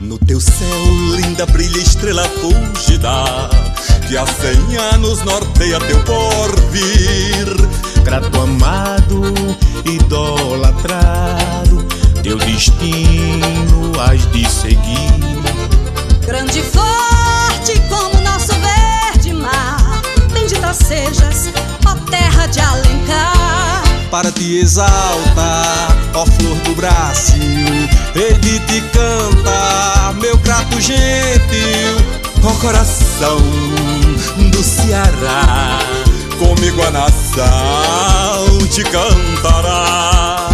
No teu céu, linda, brilha estrela fúlgida Que há cem anos norteia teu porvir. Grato amado, idolatrado Teu destino has de seguir. Grande e forte como nosso verde mar Bendita sejas, ó terra de Alencar para te exaltar, ó flor do Brasil. Ele te canta, meu grato gentil, ó coração do Ceará. Comigo a nação te cantará.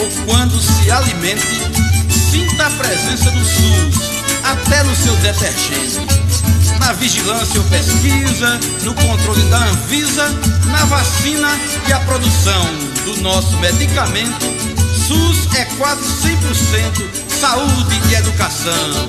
ou quando se alimente, sinta a presença do SUS, até no seu detergente. Na vigilância ou pesquisa, no controle da Anvisa, na vacina e a produção do nosso medicamento, SUS é quase 100% saúde e educação.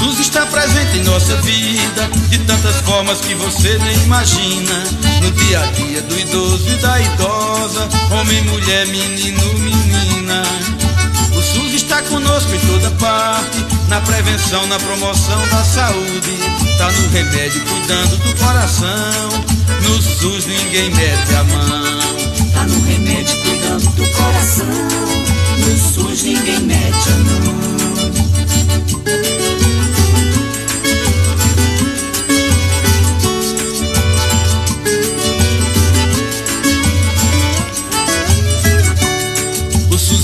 SUS está presente em nossa vida de tantas formas que você nem imagina. No dia a dia do idoso e da idosa, homem, mulher, menino, menina. O SUS está conosco em toda parte, na prevenção, na promoção da saúde. Tá no remédio, cuidando do coração. No SUS ninguém mete a mão. Tá no remédio, cuidando do coração. No SUS ninguém mete a mão.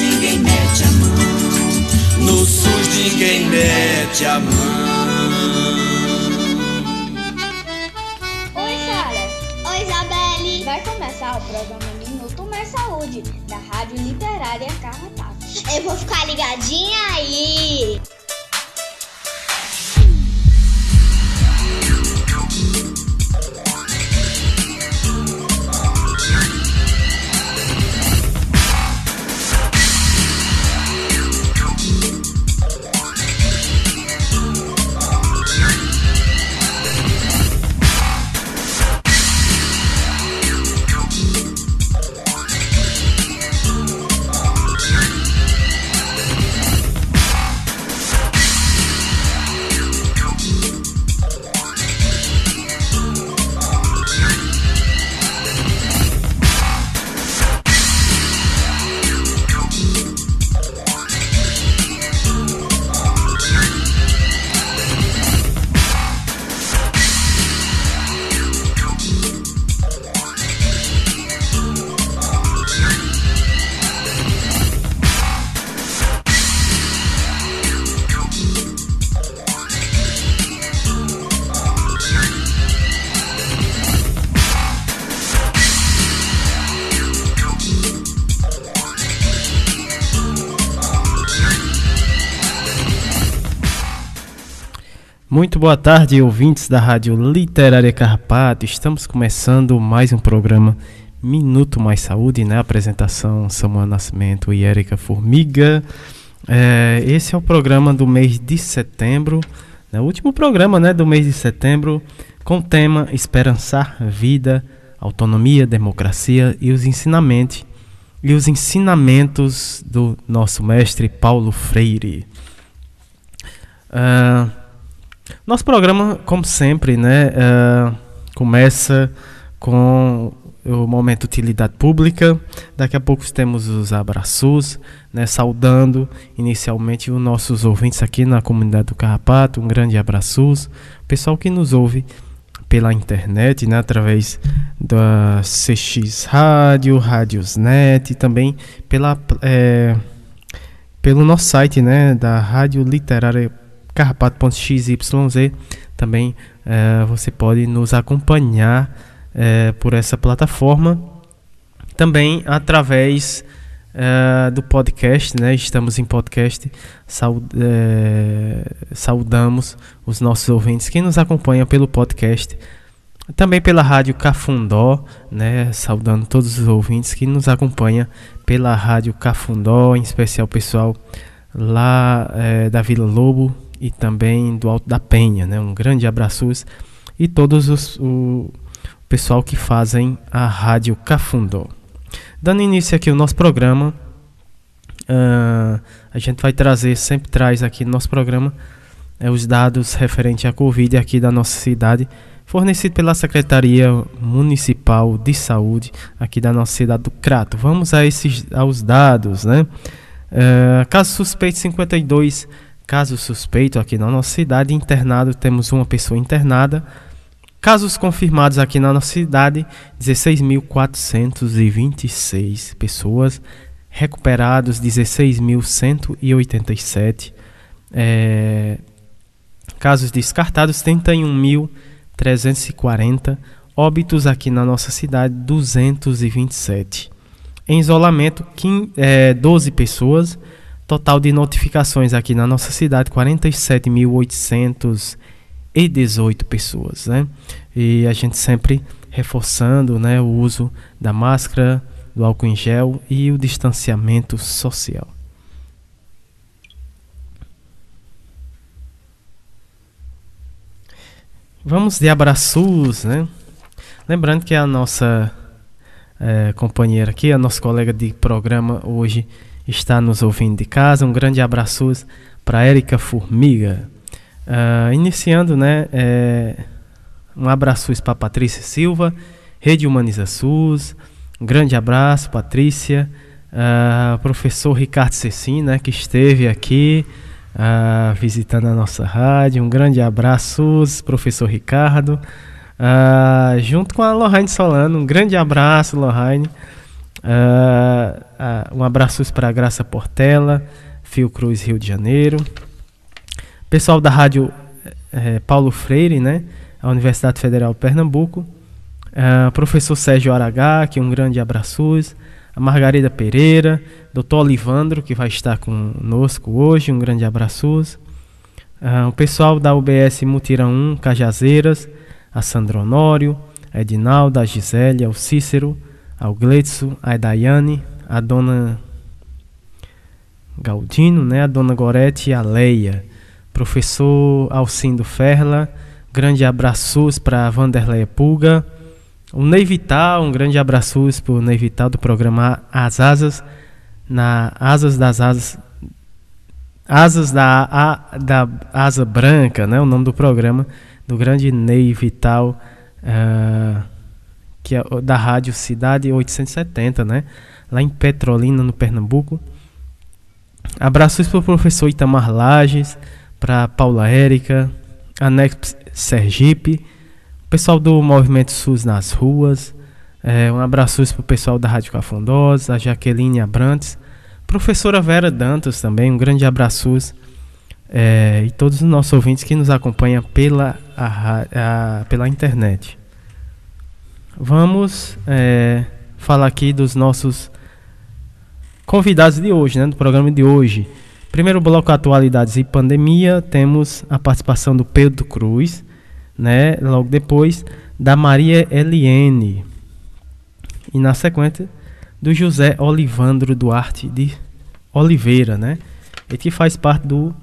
ninguém mete a mão. No SUS ninguém mete a mão. Oi, Sara. Oi, Isabelle. Vai começar o programa Minuto Mais Saúde, da Rádio Literária Carrapato. Eu vou ficar ligadinha aí. Muito boa tarde, ouvintes da Rádio Literária Carpato. Estamos começando mais um programa Minuto Mais Saúde, né? Apresentação Samuel Nascimento e Érica Formiga. É, esse é o programa do mês de setembro, né? o último programa né, do mês de setembro, com o tema Esperançar Vida, Autonomia, Democracia e os ensinamentos e os ensinamentos do nosso mestre Paulo Freire. Uh, nosso programa, como sempre, né, uh, começa com o momento utilidade pública. Daqui a pouco temos os abraços, né, saudando inicialmente os nossos ouvintes aqui na comunidade do Carrapato. Um grande abraços. Pessoal que nos ouve pela internet, né, através da CX Rádio, Rádiosnet e também pela, é, pelo nosso site né, da Rádio Literária carrapato.xyz também é, você pode nos acompanhar é, por essa plataforma também através é, do podcast, né? Estamos em podcast. Saud, saudamos os nossos ouvintes que nos acompanham pelo podcast, também pela rádio Cafundó, né? Saudando todos os ouvintes que nos acompanham pela rádio Cafundó, em especial o pessoal lá da Vila Lobo, e também do Alto da Penha. Né? Um grande abraço e todos os, o pessoal que fazem a Rádio Cafundó. Dando início aqui ao nosso programa, uh, a gente vai trazer, sempre traz aqui no nosso programa, é, os dados referentes à Covid aqui da nossa cidade, fornecido pela Secretaria Municipal de Saúde aqui da nossa cidade do Crato. Vamos a esses, aos dados, né? Uh, caso suspeito 52 Caso suspeito aqui na nossa cidade, internado, temos uma pessoa internada. Casos confirmados aqui na nossa cidade, 16.426 pessoas. Recuperados, 16.187. É, casos descartados, 31.340. Óbitos aqui na nossa cidade, 227. Em isolamento, 15, é, 12 pessoas. Total de notificações aqui na nossa cidade, 47.818 pessoas, né? E a gente sempre reforçando, né, o uso da máscara, do álcool em gel e o distanciamento social. Vamos de abraços, né? Lembrando que a nossa é, companheira aqui, a nossa colega de programa hoje está nos ouvindo de casa. Um grande abraço para Érica Formiga. Uh, iniciando, né? É, um abraço para Patrícia Silva, Rede Humaniza SUS. Um grande abraço, Patrícia. Uh, professor Ricardo Cecim, né, que esteve aqui uh, visitando a nossa rádio. Um grande abraço, professor Ricardo. Uh, junto com a Lohane Solano, um grande abraço, Lohane. Uh, um abraço para a Graça Portela, Fiocruz, Rio de Janeiro. Pessoal da Rádio eh, Paulo Freire, né? A Universidade Federal de Pernambuco. Uh, professor Sérgio Aragá, que um grande abraço. A Margarida Pereira, doutor Olivandro, que vai estar conosco hoje, um grande abraço. Uh, o pessoal da UBS Mutirão 1, Cajazeiras, a Sandro Honório, a Edinalda, a Gisélia, o Cícero, ao Gleitson, a Daiane, a dona Galdino, né, a dona Gorete e a Leia. Professor Alcindo Ferla, grande abraços para Vanderleia Pulga. O Ney Vital, um grande abraços para o Ney Vital do programa As Asas, na Asas das Asas, Asas da, a, da Asa Branca, né, o nome do programa, do grande Ney Vital. Uh, que é da rádio Cidade 870, né? Lá em Petrolina, no Pernambuco. Abraços para o professor Itamar Lages, para Paula Érica, Anex Sergipe, pessoal do Movimento SUS nas ruas. É, um abraço para o pessoal da Rádio Cafundós, a Jaqueline Abrantes, professora Vera Dantas também, um grande abraço. É, e todos os nossos ouvintes que nos acompanham pela, a, a, pela internet. Vamos é, falar aqui dos nossos convidados de hoje, né, do programa de hoje. Primeiro bloco atualidades e pandemia, temos a participação do Pedro Cruz, né? Logo depois da Maria Eliene. E na sequência do José Olivandro Duarte de Oliveira, né? Ele que faz parte do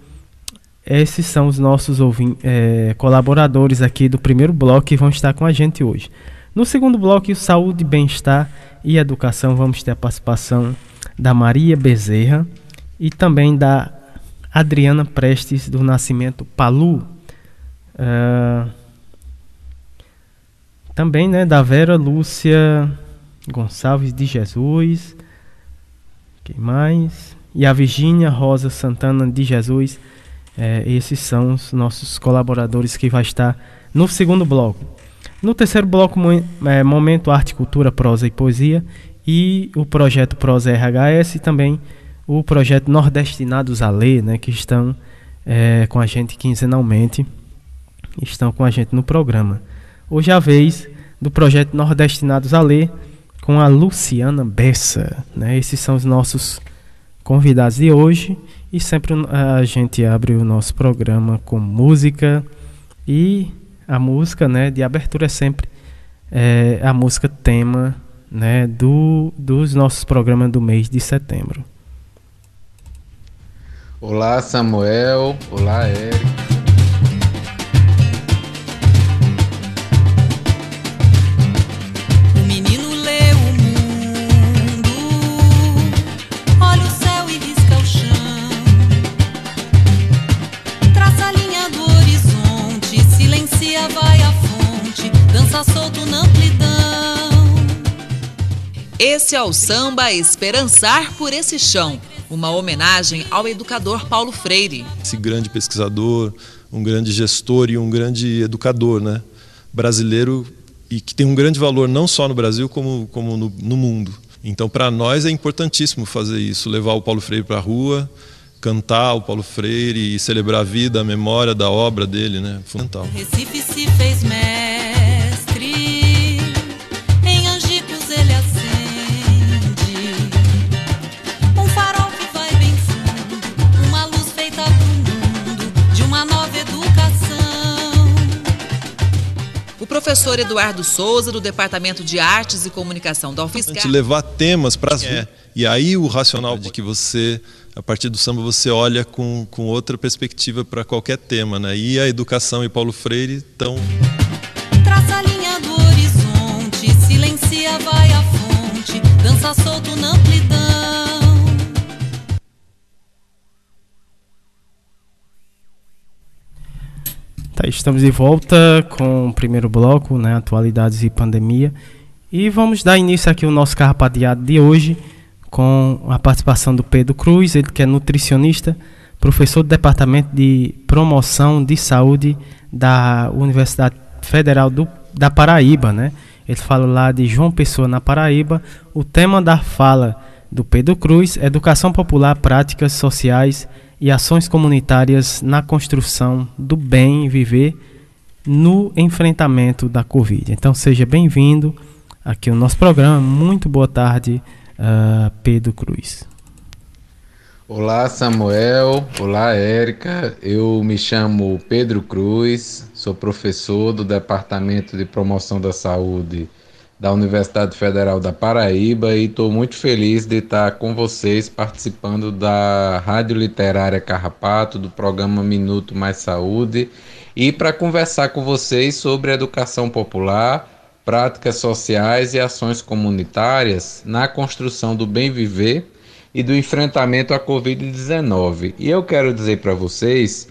esses são os nossos é, colaboradores aqui do primeiro bloco que vão estar com a gente hoje. No segundo bloco, saúde, bem-estar e educação, vamos ter a participação da Maria Bezerra e também da Adriana Prestes do Nascimento Palu. Uh, também né, da Vera Lúcia Gonçalves de Jesus. Quem mais? E a Virgínia Rosa Santana de Jesus. É, esses são os nossos colaboradores que vai estar no segundo bloco. No terceiro bloco, é, Momento Arte, Cultura, Prosa e Poesia e o projeto Prosa RHS e também o projeto Nordestinados a Ler, né, que estão é, com a gente quinzenalmente, estão com a gente no programa. Hoje é a vez do projeto Nordestinados a Ler com a Luciana Bessa. Né? Esses são os nossos convidados de hoje e sempre a gente abre o nosso programa com música e a música né, de abertura é sempre é, a música tema né, do, dos nossos programas do mês de setembro. Olá Samuel, olá Eric. Esse é o samba Esperançar por esse chão, uma homenagem ao educador Paulo Freire. Esse grande pesquisador, um grande gestor e um grande educador, né? Brasileiro e que tem um grande valor não só no Brasil como, como no, no mundo. Então, para nós é importantíssimo fazer isso, levar o Paulo Freire para a rua, cantar o Paulo Freire e celebrar a vida, a memória da obra dele, né? Fundamental. Recife se fez professor Eduardo Souza, do Departamento de Artes e Comunicação da UFSCar. levar temas para é. E aí o racional de que você, a partir do samba, você olha com, com outra perspectiva para qualquer tema. Né? E a educação e Paulo Freire estão... Traça a linha do horizonte, silencia, vai à fonte, dança solto na amplidão. Tá, estamos de volta com o primeiro bloco, né, atualidades e pandemia. E vamos dar início aqui ao nosso carrapateado de hoje com a participação do Pedro Cruz, ele que é nutricionista, professor do Departamento de Promoção de Saúde da Universidade Federal do, da Paraíba, né? Ele fala lá de João Pessoa na Paraíba. O tema da fala do Pedro Cruz, Educação Popular, Práticas Sociais e ações comunitárias na construção do bem viver no enfrentamento da Covid. Então seja bem-vindo aqui ao nosso programa. Muito boa tarde, uh, Pedro Cruz. Olá Samuel, olá Érica, eu me chamo Pedro Cruz, sou professor do Departamento de Promoção da Saúde da Universidade Federal da Paraíba e estou muito feliz de estar com vocês participando da Rádio Literária Carrapato, do programa Minuto Mais Saúde e para conversar com vocês sobre educação popular, práticas sociais e ações comunitárias na construção do bem viver e do enfrentamento à Covid-19. E eu quero dizer para vocês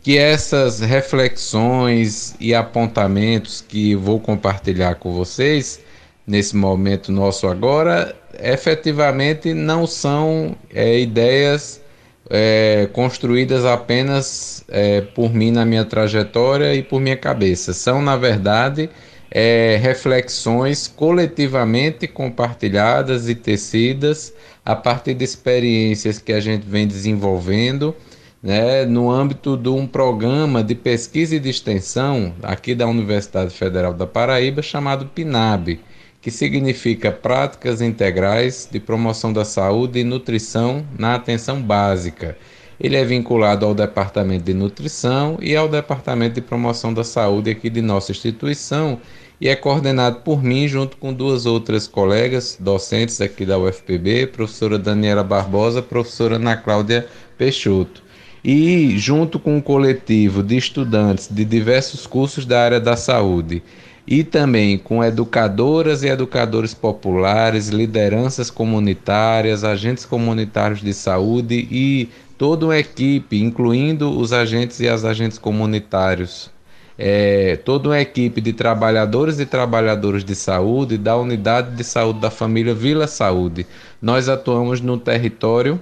que essas reflexões e apontamentos que vou compartilhar com vocês nesse momento nosso agora, efetivamente não são é, ideias é, construídas apenas é, por mim na minha trajetória e por minha cabeça. São, na verdade, é, reflexões coletivamente compartilhadas e tecidas a partir de experiências que a gente vem desenvolvendo. Né, no âmbito de um programa de pesquisa e de extensão aqui da Universidade Federal da Paraíba chamado PINAB, que significa Práticas Integrais de Promoção da Saúde e Nutrição na Atenção Básica. Ele é vinculado ao Departamento de Nutrição e ao Departamento de Promoção da Saúde aqui de nossa instituição e é coordenado por mim junto com duas outras colegas docentes aqui da UFPB, professora Daniela Barbosa, professora Ana Cláudia Peixoto. E junto com um coletivo de estudantes de diversos cursos da área da saúde e também com educadoras e educadores populares, lideranças comunitárias, agentes comunitários de saúde e toda uma equipe, incluindo os agentes e as agentes comunitários é, toda uma equipe de trabalhadores e trabalhadoras de saúde da unidade de saúde da família Vila Saúde. Nós atuamos no território,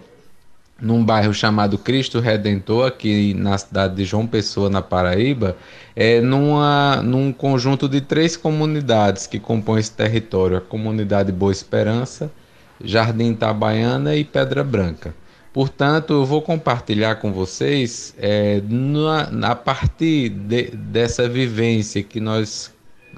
num bairro chamado Cristo Redentor, aqui na cidade de João Pessoa, na Paraíba, é, numa, num conjunto de três comunidades que compõem esse território: a comunidade Boa Esperança, Jardim Itabaiana e Pedra Branca. Portanto, eu vou compartilhar com vocês, é, na, a partir de, dessa vivência que nós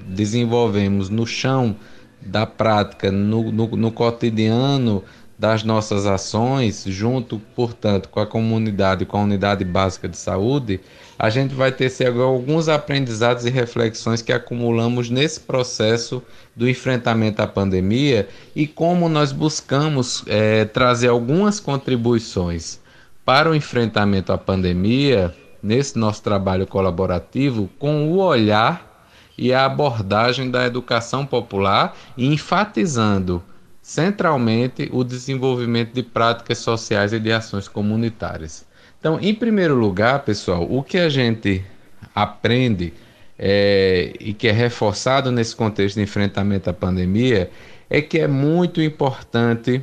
desenvolvemos no chão da prática, no, no, no cotidiano das nossas ações, junto, portanto, com a comunidade, com a unidade básica de saúde, a gente vai ter alguns aprendizados e reflexões que acumulamos nesse processo do enfrentamento à pandemia e como nós buscamos é, trazer algumas contribuições para o enfrentamento à pandemia nesse nosso trabalho colaborativo com o olhar e a abordagem da educação popular enfatizando centralmente o desenvolvimento de práticas sociais e de ações comunitárias. Então, em primeiro lugar, pessoal, o que a gente aprende é, e que é reforçado nesse contexto de enfrentamento à pandemia é que é muito importante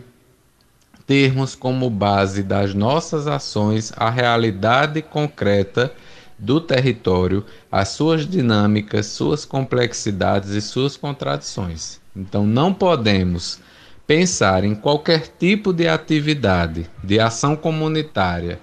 termos como base das nossas ações a realidade concreta do território, as suas dinâmicas, suas complexidades e suas contradições. Então, não podemos pensar em qualquer tipo de atividade, de ação comunitária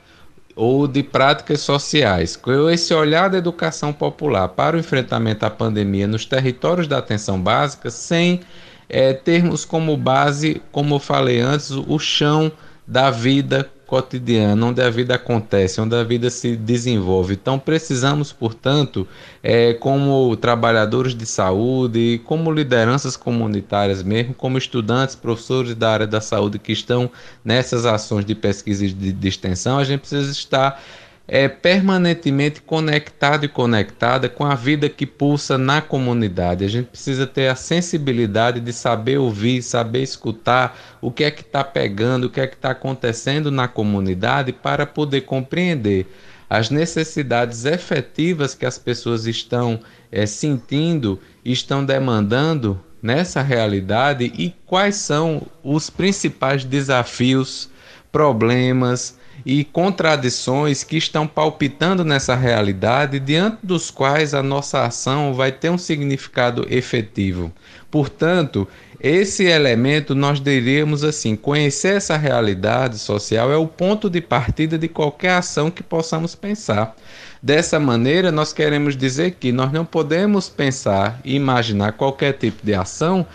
ou de práticas sociais, com esse olhar da educação popular para o enfrentamento à pandemia nos territórios da atenção básica, sem é, termos como base, como eu falei antes, o chão da vida cotidiano, onde a vida acontece, onde a vida se desenvolve. Então, precisamos, portanto, é, como trabalhadores de saúde, como lideranças comunitárias mesmo, como estudantes, professores da área da saúde que estão nessas ações de pesquisa e de, de extensão, a gente precisa estar é permanentemente conectado e conectada com a vida que pulsa na comunidade. A gente precisa ter a sensibilidade de saber ouvir, saber escutar o que é que está pegando, o que é que está acontecendo na comunidade para poder compreender as necessidades efetivas que as pessoas estão é, sentindo, estão demandando nessa realidade e quais são os principais desafios, problemas e contradições que estão palpitando nessa realidade, diante dos quais a nossa ação vai ter um significado efetivo. Portanto, esse elemento nós diríamos assim: conhecer essa realidade social é o ponto de partida de qualquer ação que possamos pensar. Dessa maneira, nós queremos dizer que nós não podemos pensar e imaginar qualquer tipo de ação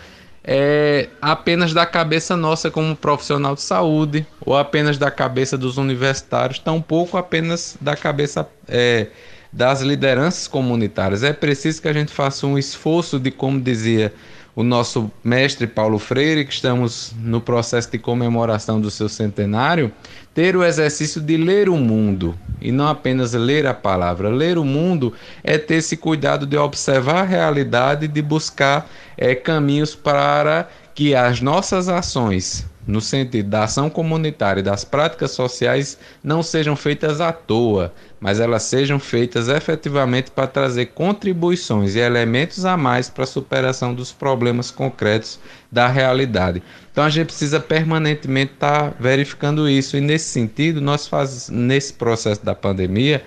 é, apenas da cabeça nossa como profissional de saúde, ou apenas da cabeça dos universitários, tampouco apenas da cabeça é, das lideranças comunitárias. É preciso que a gente faça um esforço de, como dizia o nosso mestre Paulo Freire, que estamos no processo de comemoração do seu centenário, ter o exercício de ler o mundo e não apenas ler a palavra. Ler o mundo é ter esse cuidado de observar a realidade e de buscar é, caminhos para que as nossas ações no sentido da ação comunitária e das práticas sociais não sejam feitas à toa, mas elas sejam feitas efetivamente para trazer contribuições e elementos a mais para a superação dos problemas concretos da realidade. Então a gente precisa permanentemente estar tá verificando isso e nesse sentido nós fazemos nesse processo da pandemia,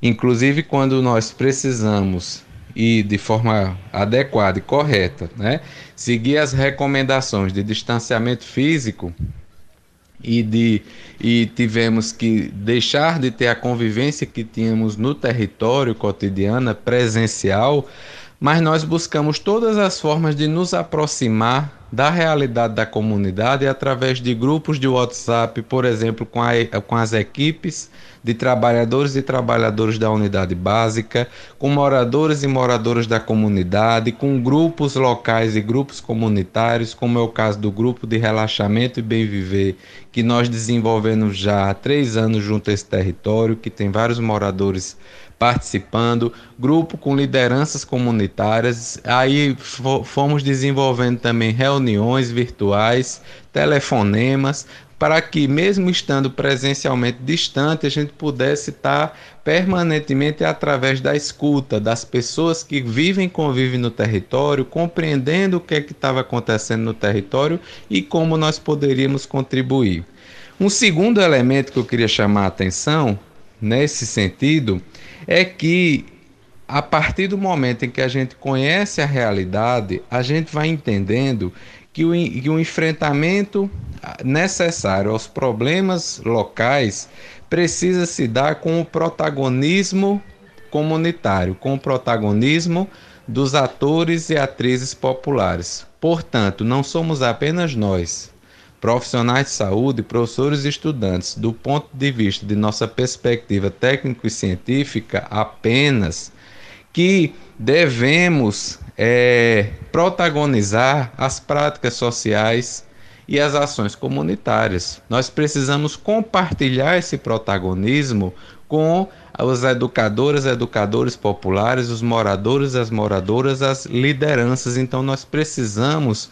inclusive quando nós precisamos e de forma adequada e correta, né? Seguir as recomendações de distanciamento físico e de e tivemos que deixar de ter a convivência que tínhamos no território cotidiana presencial, mas nós buscamos todas as formas de nos aproximar da realidade da comunidade através de grupos de WhatsApp, por exemplo, com, a, com as equipes de trabalhadores e trabalhadoras da unidade básica, com moradores e moradoras da comunidade, com grupos locais e grupos comunitários, como é o caso do grupo de relaxamento e bem viver, que nós desenvolvemos já há três anos junto a esse território, que tem vários moradores participando, grupo com lideranças comunitárias. Aí fomos desenvolvendo também reuniões virtuais, telefonemas, para que, mesmo estando presencialmente distante, a gente pudesse estar permanentemente através da escuta das pessoas que vivem e convivem no território, compreendendo o que é que estava acontecendo no território e como nós poderíamos contribuir. Um segundo elemento que eu queria chamar a atenção nesse sentido é que a partir do momento em que a gente conhece a realidade, a gente vai entendendo que o, que o enfrentamento necessário aos problemas locais precisa se dar com o protagonismo comunitário, com o protagonismo dos atores e atrizes populares. Portanto, não somos apenas nós, profissionais de saúde, professores e estudantes, do ponto de vista de nossa perspectiva técnico e científica, apenas que devemos é, protagonizar as práticas sociais e as ações comunitárias. Nós precisamos compartilhar esse protagonismo com os educadores, educadores populares, os moradores, as moradoras, as lideranças. Então nós precisamos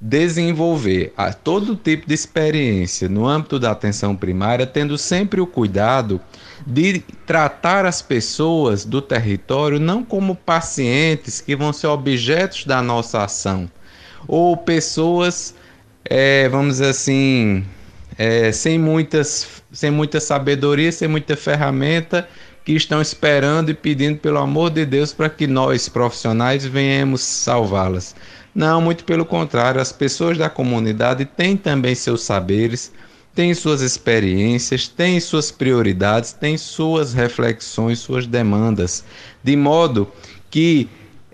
desenvolver a todo tipo de experiência no âmbito da atenção primária, tendo sempre o cuidado de tratar as pessoas do território não como pacientes que vão ser objetos da nossa ação, ou pessoas, é, vamos dizer assim, é, sem, muitas, sem muita sabedoria, sem muita ferramenta, que estão esperando e pedindo pelo amor de Deus para que nós, profissionais, venhamos salvá-las. Não, muito pelo contrário, as pessoas da comunidade têm também seus saberes, têm suas experiências, têm suas prioridades, têm suas reflexões, suas demandas, de modo que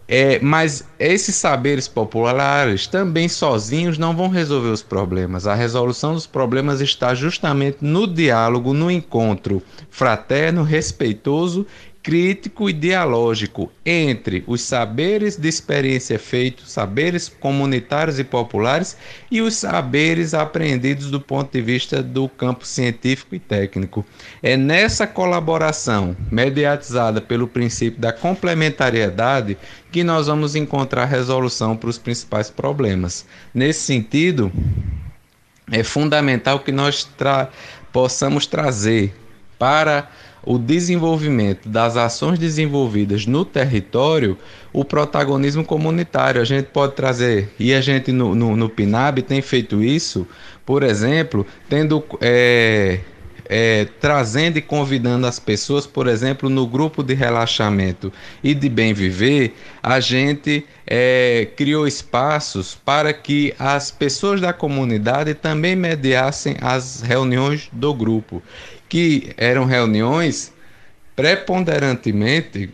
é, mas esses saberes populares também sozinhos não vão resolver os problemas. A resolução dos problemas está justamente no diálogo, no encontro fraterno, respeitoso crítico e dialógico entre os saberes de experiência feitos, saberes comunitários e populares e os saberes aprendidos do ponto de vista do campo científico e técnico. É nessa colaboração, mediatizada pelo princípio da complementariedade, que nós vamos encontrar resolução para os principais problemas. Nesse sentido, é fundamental que nós tra possamos trazer para o desenvolvimento das ações desenvolvidas no território, o protagonismo comunitário. A gente pode trazer, e a gente no, no, no PNAB tem feito isso, por exemplo, tendo. É, é, trazendo e convidando as pessoas, por exemplo, no grupo de relaxamento e de bem viver, a gente é, criou espaços para que as pessoas da comunidade também mediassem as reuniões do grupo que eram reuniões preponderantemente,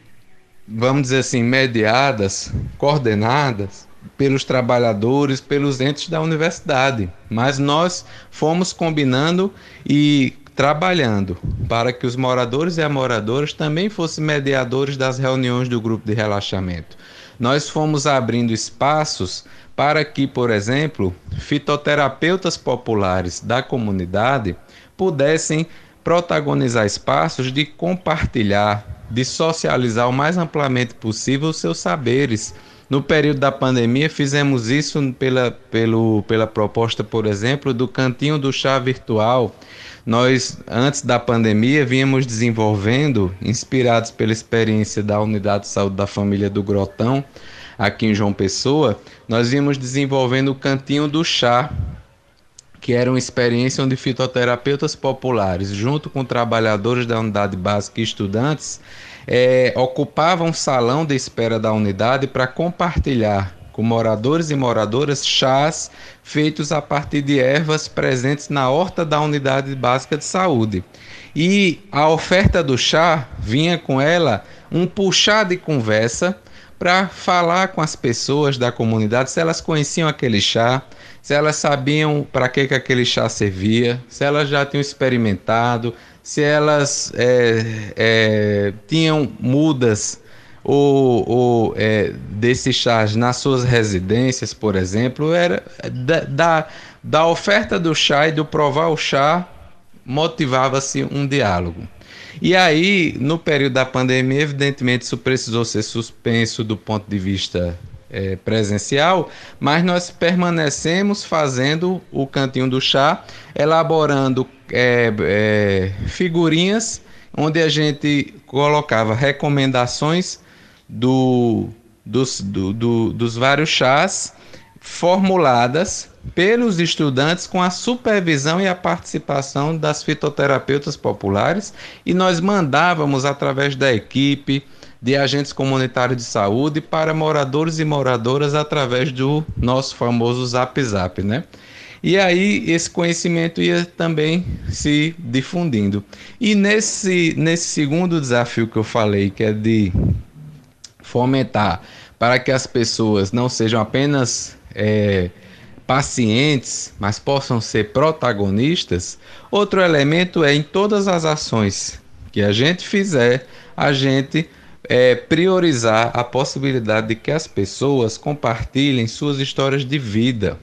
vamos dizer assim, mediadas, coordenadas pelos trabalhadores, pelos entes da universidade. Mas nós fomos combinando e trabalhando para que os moradores e as moradoras também fossem mediadores das reuniões do grupo de relaxamento. Nós fomos abrindo espaços para que, por exemplo, fitoterapeutas populares da comunidade pudessem protagonizar espaços de compartilhar, de socializar o mais amplamente possível os seus saberes. No período da pandemia, fizemos isso pela, pelo, pela proposta, por exemplo, do Cantinho do Chá Virtual. Nós, antes da pandemia, vínhamos desenvolvendo, inspirados pela experiência da Unidade de Saúde da Família do Grotão, aqui em João Pessoa, nós vínhamos desenvolvendo o Cantinho do Chá, que era uma experiência onde fitoterapeutas populares, junto com trabalhadores da unidade básica e estudantes, é, ocupavam um salão de espera da unidade para compartilhar com moradores e moradoras chás feitos a partir de ervas presentes na horta da unidade básica de saúde. E a oferta do chá vinha com ela um puxar de conversa para falar com as pessoas da comunidade se elas conheciam aquele chá, se elas sabiam para que, que aquele chá servia, se elas já tinham experimentado, se elas é, é, tinham mudas ou, ou é, desses chás nas suas residências, por exemplo, era da, da, da oferta do chá e do provar o chá motivava-se um diálogo. E aí, no período da pandemia, evidentemente, isso precisou ser suspenso do ponto de vista é, presencial, mas nós permanecemos fazendo o cantinho do chá, elaborando é, é, figurinhas onde a gente colocava recomendações do, dos, do, do, dos vários chás formuladas pelos estudantes com a supervisão e a participação das fitoterapeutas populares. E nós mandávamos através da equipe de agentes comunitários de saúde para moradores e moradoras através do nosso famoso Zap Zap, né? E aí esse conhecimento ia também se difundindo. E nesse, nesse segundo desafio que eu falei, que é de fomentar para que as pessoas não sejam apenas é, pacientes, mas possam ser protagonistas, outro elemento é em todas as ações que a gente fizer, a gente é, priorizar a possibilidade de que as pessoas compartilhem suas histórias de vida,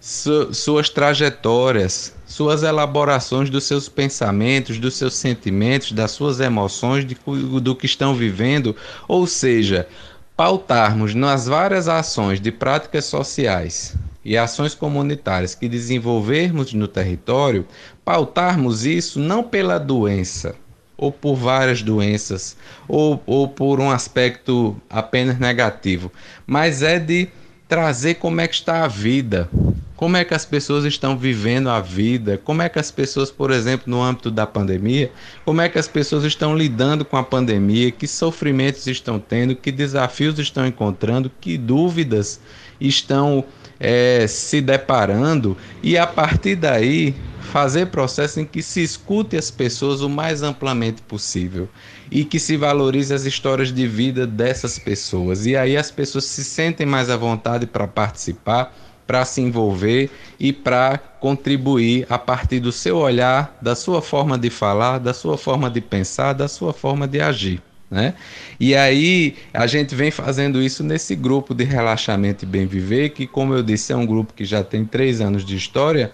su suas trajetórias, suas elaborações dos seus pensamentos, dos seus sentimentos, das suas emoções, de, do que estão vivendo, ou seja, pautarmos nas várias ações de práticas sociais e ações comunitárias que desenvolvermos no território, pautarmos isso não pela doença, ou por várias doenças, ou, ou por um aspecto apenas negativo, mas é de trazer como é que está a vida, como é que as pessoas estão vivendo a vida, como é que as pessoas, por exemplo, no âmbito da pandemia, como é que as pessoas estão lidando com a pandemia, que sofrimentos estão tendo, que desafios estão encontrando, que dúvidas estão é, se deparando e a partir daí fazer processo em que se escute as pessoas o mais amplamente possível e que se valorize as histórias de vida dessas pessoas. E aí as pessoas se sentem mais à vontade para participar, para se envolver e para contribuir a partir do seu olhar, da sua forma de falar, da sua forma de pensar, da sua forma de agir. Né? E aí a gente vem fazendo isso nesse grupo de relaxamento e bem viver, que como eu disse é um grupo que já tem três anos de história,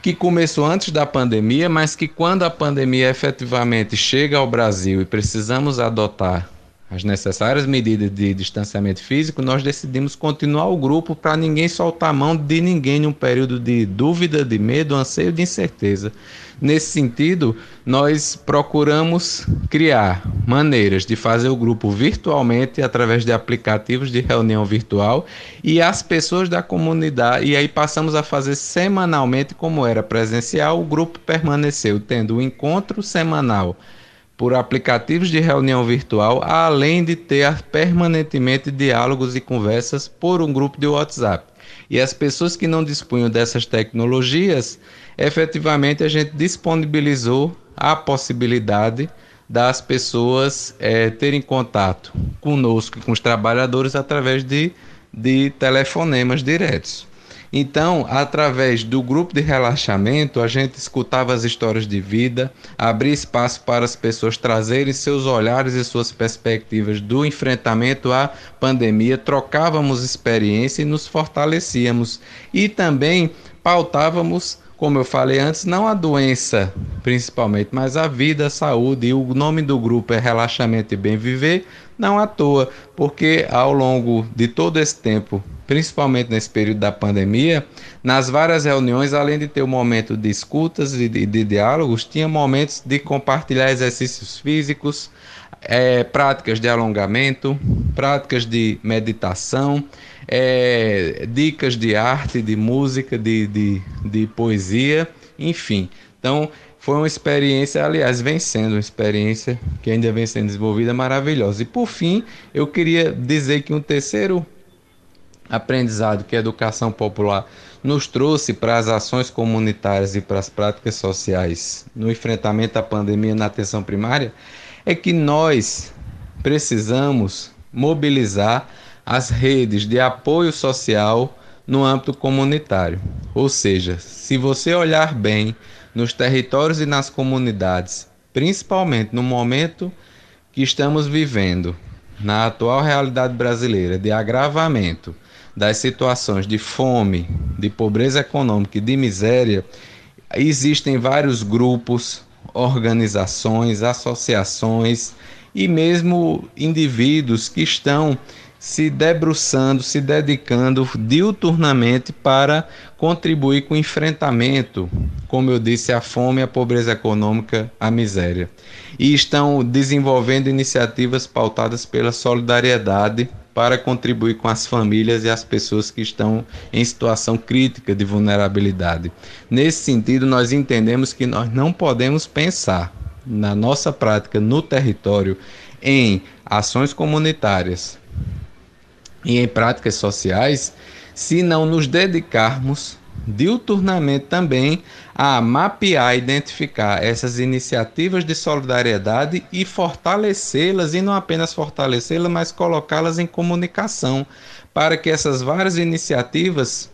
que começou antes da pandemia, mas que quando a pandemia efetivamente chega ao Brasil e precisamos adotar as necessárias medidas de distanciamento físico, nós decidimos continuar o grupo para ninguém soltar a mão de ninguém em um período de dúvida, de medo, anseio, de incerteza. Nesse sentido, nós procuramos criar maneiras de fazer o grupo virtualmente através de aplicativos de reunião virtual e as pessoas da comunidade e aí passamos a fazer semanalmente como era presencial, o grupo permaneceu tendo um encontro semanal por aplicativos de reunião virtual, além de ter permanentemente diálogos e conversas por um grupo de WhatsApp. E as pessoas que não dispunham dessas tecnologias, efetivamente a gente disponibilizou a possibilidade das pessoas é, terem contato conosco, com os trabalhadores, através de, de telefonemas diretos. Então, através do grupo de relaxamento, a gente escutava as histórias de vida, abria espaço para as pessoas trazerem seus olhares e suas perspectivas do enfrentamento à pandemia, trocávamos experiência e nos fortalecíamos. E também pautávamos como eu falei antes, não a doença principalmente, mas a vida, a saúde. E o nome do grupo é Relaxamento e Bem Viver, não à toa, porque ao longo de todo esse tempo, principalmente nesse período da pandemia, nas várias reuniões, além de ter o um momento de escutas e de, de, diálogos, tinha momentos de compartilhar exercícios físicos, é, práticas de alongamento, práticas de meditação é, dicas de arte, de música, de, de, de poesia, enfim. Então, foi uma experiência, aliás, vem sendo uma experiência que ainda vem sendo desenvolvida maravilhosa. E por fim, eu queria dizer que um terceiro aprendizado que a educação popular nos trouxe para as ações comunitárias e para as práticas sociais no enfrentamento à pandemia na atenção primária é que nós precisamos mobilizar as redes de apoio social no âmbito comunitário. Ou seja, se você olhar bem nos territórios e nas comunidades, principalmente no momento que estamos vivendo, na atual realidade brasileira de agravamento das situações de fome, de pobreza econômica e de miséria, existem vários grupos, organizações, associações e mesmo indivíduos que estão se debruçando, se dedicando diuturnamente para contribuir com o enfrentamento, como eu disse, à fome, à pobreza econômica, à miséria. E estão desenvolvendo iniciativas pautadas pela solidariedade para contribuir com as famílias e as pessoas que estão em situação crítica de vulnerabilidade. Nesse sentido, nós entendemos que nós não podemos pensar na nossa prática no território em ações comunitárias e em práticas sociais se não nos dedicarmos diuturnamente também a mapear, identificar essas iniciativas de solidariedade e fortalecê-las, e não apenas fortalecê-las, mas colocá-las em comunicação, para que essas várias iniciativas,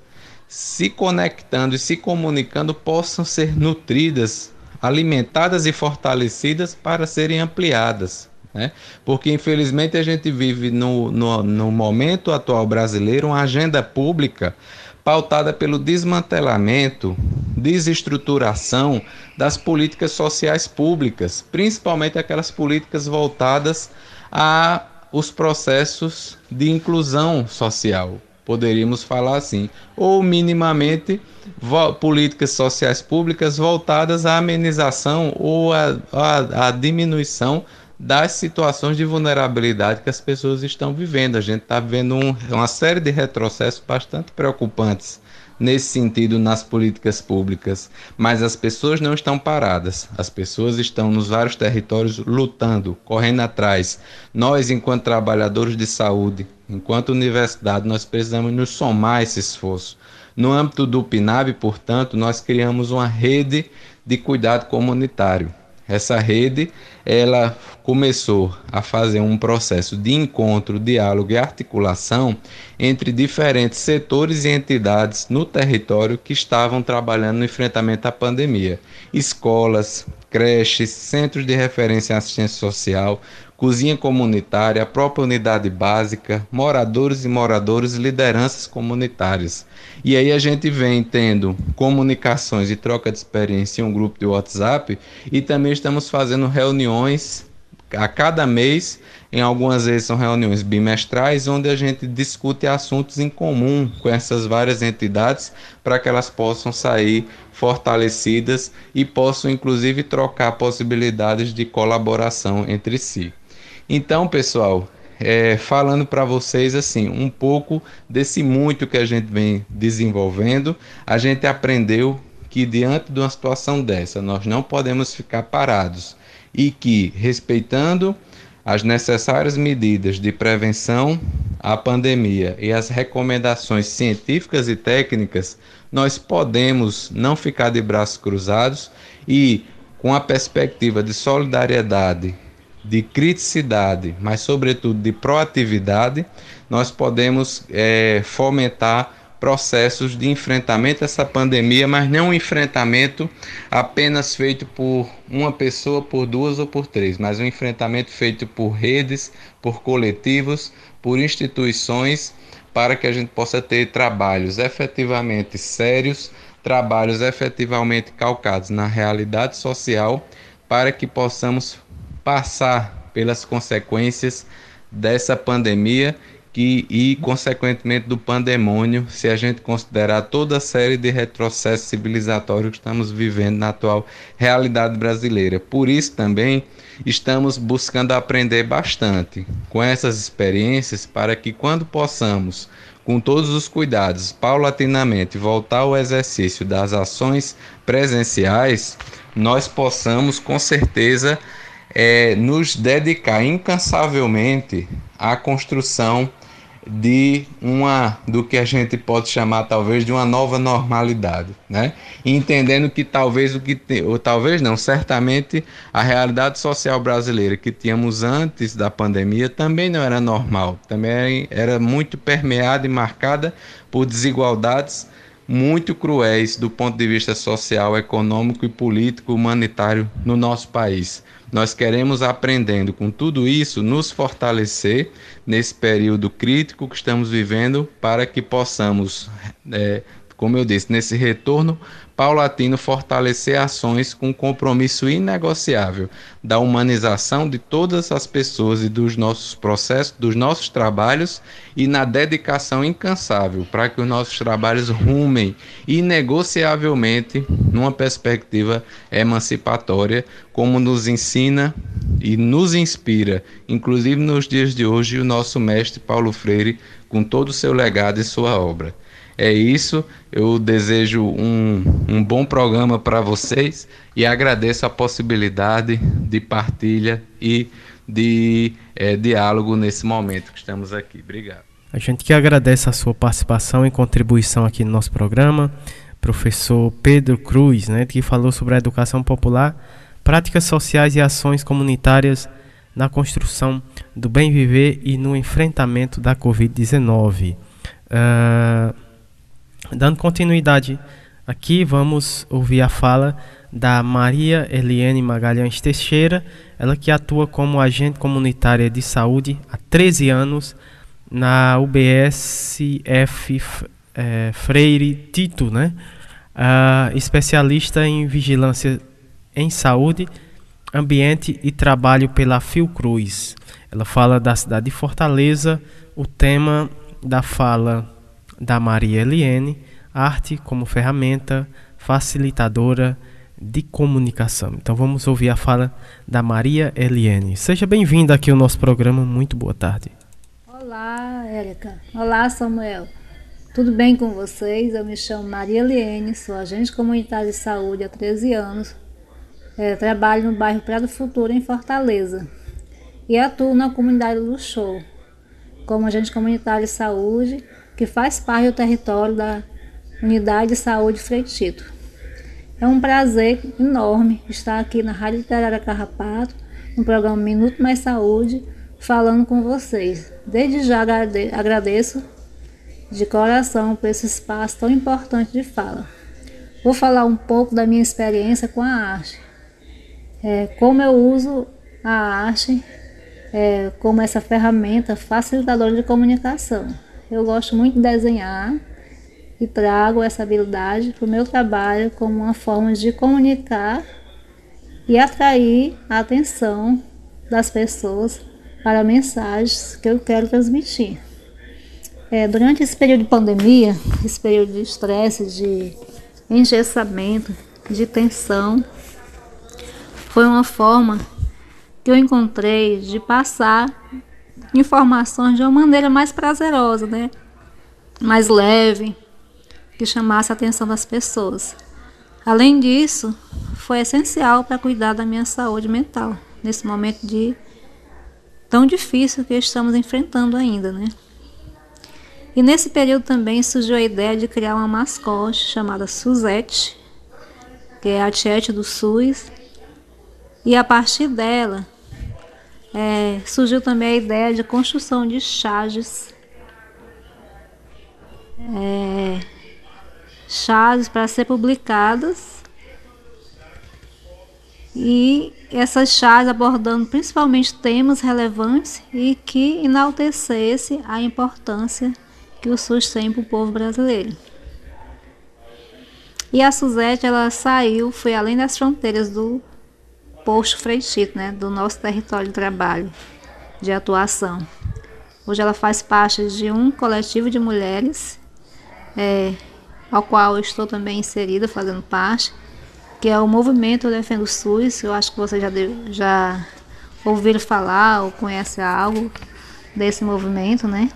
se conectando e se comunicando, possam ser nutridas, alimentadas e fortalecidas para serem ampliadas. Né? Porque, infelizmente, a gente vive no, no, no momento atual brasileiro uma agenda pública pautada pelo desmantelamento, desestruturação das políticas sociais públicas, principalmente aquelas políticas voltadas a os processos de inclusão social, poderíamos falar assim, ou minimamente políticas sociais públicas voltadas à amenização ou à diminuição das situações de vulnerabilidade que as pessoas estão vivendo. A gente está vivendo um, uma série de retrocessos bastante preocupantes nesse sentido nas políticas públicas, mas as pessoas não estão paradas. As pessoas estão nos vários territórios lutando, correndo atrás. Nós, enquanto trabalhadores de saúde, enquanto universidade, nós precisamos nos somar a esse esforço. No âmbito do PNAB, portanto, nós criamos uma rede de cuidado comunitário essa rede, ela começou a fazer um processo de encontro, diálogo e articulação entre diferentes setores e entidades no território que estavam trabalhando no enfrentamento à pandemia. Escolas, creches, centros de referência em assistência social, cozinha comunitária, própria unidade básica, moradores e moradores, lideranças comunitárias. E aí a gente vem tendo comunicações e troca de experiência em um grupo de WhatsApp e também estamos fazendo reuniões a cada mês, em algumas vezes são reuniões bimestrais, onde a gente discute assuntos em comum com essas várias entidades para que elas possam sair fortalecidas e possam inclusive trocar possibilidades de colaboração entre si. Então, pessoal, é, falando para vocês assim um pouco desse muito que a gente vem desenvolvendo, a gente aprendeu que diante de uma situação dessa nós não podemos ficar parados e que respeitando as necessárias medidas de prevenção à pandemia e as recomendações científicas e técnicas, nós podemos não ficar de braços cruzados e com a perspectiva de solidariedade de criticidade, mas sobretudo de proatividade, nós podemos é, fomentar processos de enfrentamento a essa pandemia, mas não um enfrentamento apenas feito por uma pessoa, por duas ou por três, mas um enfrentamento feito por redes, por coletivos, por instituições, para que a gente possa ter trabalhos efetivamente sérios, trabalhos efetivamente calcados na realidade social, para que possamos passar pelas consequências dessa pandemia que, e, consequentemente, do pandemônio, se a gente considerar toda a série de retrocessos civilizatórios que estamos vivendo na atual realidade brasileira. Por isso, também, estamos buscando aprender bastante com essas experiências para que, quando possamos, com todos os cuidados, paulatinamente voltar ao exercício das ações presenciais, nós possamos, com certeza, é, nos dedicar incansavelmente à construção de uma do que a gente pode chamar talvez de uma nova normalidade, né? Entendendo que talvez o que ou talvez não, certamente a realidade social brasileira que tínhamos antes da pandemia também não era normal, também era muito permeada e marcada por desigualdades muito cruéis do ponto de vista social, econômico e político humanitário no nosso país. Nós queremos, aprendendo com tudo isso, nos fortalecer nesse período crítico que estamos vivendo para que possamos, é, como eu disse, nesse retorno paulatino fortalecer ações com compromisso inegociável da humanização de todas as pessoas e dos nossos processos, dos nossos trabalhos e na dedicação incansável para que os nossos trabalhos rumem inegociavelmente numa perspectiva emancipatória, como nos ensina e nos inspira, inclusive nos dias de hoje, o nosso mestre Paulo Freire, com todo o seu legado e sua obra. É isso, eu desejo um, um bom programa para vocês e agradeço a possibilidade de partilha e de é, diálogo nesse momento que estamos aqui. Obrigado. A gente que agradece a sua participação e contribuição aqui no nosso programa, professor Pedro Cruz, né, que falou sobre a educação popular, práticas sociais e ações comunitárias na construção do bem viver e no enfrentamento da Covid-19. Uh, Dando continuidade aqui, vamos ouvir a fala da Maria Eliane Magalhães Teixeira, ela que atua como agente comunitária de saúde há 13 anos na UBSF é, Freire Tito, né? Especialista em vigilância em saúde, ambiente e trabalho pela Fiocruz. Ela fala da cidade de Fortaleza. O tema da fala da Maria Eliane, arte como ferramenta facilitadora de comunicação. Então vamos ouvir a fala da Maria Eliane. Seja bem-vinda aqui ao nosso programa. Muito boa tarde. Olá, Érica. Olá, Samuel. Tudo bem com vocês? Eu me chamo Maria Eliane, sou agente comunitária de saúde há 13 anos. É, trabalho no bairro Prado Futuro, em Fortaleza. E atuo na comunidade do Show, como agente comunitário de saúde que faz parte do território da Unidade de Saúde Freitito. É um prazer enorme estar aqui na Rádio Literária Carrapato, no programa Minuto Mais Saúde, falando com vocês. Desde já agradeço de coração por esse espaço tão importante de fala. Vou falar um pouco da minha experiência com a arte. É, como eu uso a arte é, como essa ferramenta facilitadora de comunicação. Eu gosto muito de desenhar e trago essa habilidade para o meu trabalho como uma forma de comunicar e atrair a atenção das pessoas para mensagens que eu quero transmitir. É, durante esse período de pandemia, esse período de estresse, de engessamento, de tensão, foi uma forma que eu encontrei de passar informações de uma maneira mais prazerosa, né? mais leve, que chamasse a atenção das pessoas. Além disso, foi essencial para cuidar da minha saúde mental nesse momento de tão difícil que estamos enfrentando ainda, né? E nesse período também surgiu a ideia de criar uma mascote chamada Suzette, que é a tiete do SUS, e a partir dela é, surgiu também a ideia de construção de charges. É, charges para ser publicadas e essas charges abordando principalmente temas relevantes e que enaltecesse a importância que o SUS tem para o povo brasileiro. E a Suzette ela saiu, foi além das fronteiras do posto Freitito, né, do nosso território de trabalho, de atuação. Hoje ela faz parte de um coletivo de mulheres, é, ao qual eu estou também inserida, fazendo parte, que é o Movimento Defendo o SUS. Eu acho que vocês já, já ouviram falar ou conhecem algo desse movimento, né?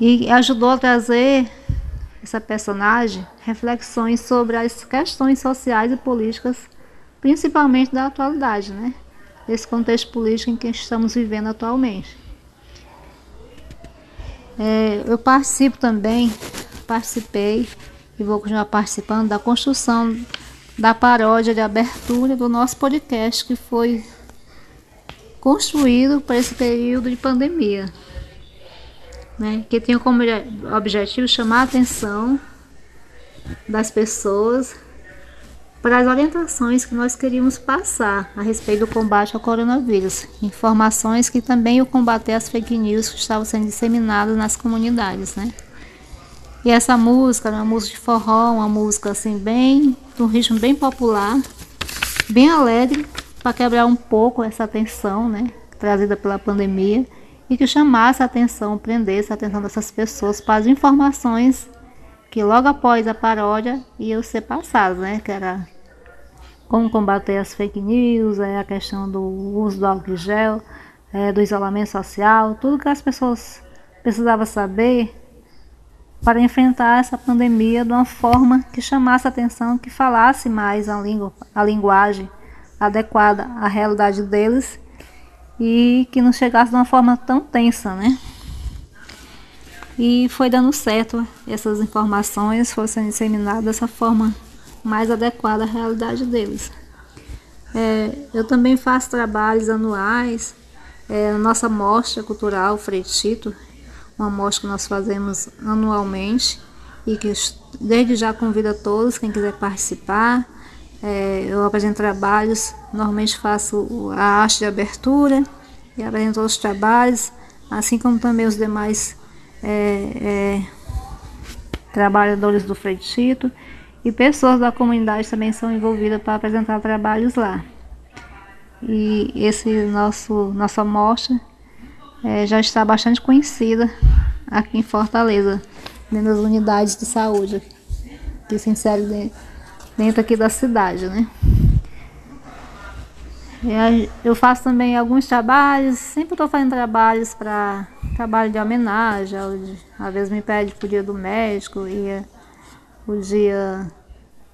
E ajudou a trazer essa personagem reflexões sobre as questões sociais e políticas principalmente da atualidade, né? Desse contexto político em que estamos vivendo atualmente. É, eu participo também, participei e vou continuar participando da construção da paródia de abertura do nosso podcast que foi construído para esse período de pandemia, né? Que tem como objetivo chamar a atenção das pessoas para as orientações que nós queríamos passar a respeito do combate ao coronavírus, informações que também o combater as fake news que estavam sendo disseminadas nas comunidades, né? E essa música, uma música de forró, uma música assim bem, um ritmo bem popular, bem alegre, para quebrar um pouco essa tensão, né, trazida pela pandemia e que chamasse a atenção, prendesse a atenção dessas pessoas para as informações que logo após a paródia iam ser passadas, né, que era como combater as fake news, é a questão do uso do álcool gel, é, do isolamento social, tudo que as pessoas precisavam saber para enfrentar essa pandemia de uma forma que chamasse atenção, que falasse mais a, a linguagem adequada à realidade deles e que não chegasse de uma forma tão tensa, né? E foi dando certo, essas informações foram sendo disseminadas dessa forma mais adequada à realidade deles. É, eu também faço trabalhos anuais, é, nossa mostra cultural Freitito, uma mostra que nós fazemos anualmente e que desde já convido a todos, quem quiser participar. É, eu apresento trabalhos, normalmente faço a arte de abertura e apresento os trabalhos, assim como também os demais é, é, trabalhadores do Freitito e pessoas da comunidade também são envolvidas para apresentar trabalhos lá. E esse nosso nossa mostra é, já está bastante conhecida aqui em Fortaleza, dentro das unidades de saúde que se inserem dentro aqui da cidade, né? Eu faço também alguns trabalhos, sempre estou fazendo trabalhos para trabalho de homenagem, às vezes me pede para o dia do médico e o dia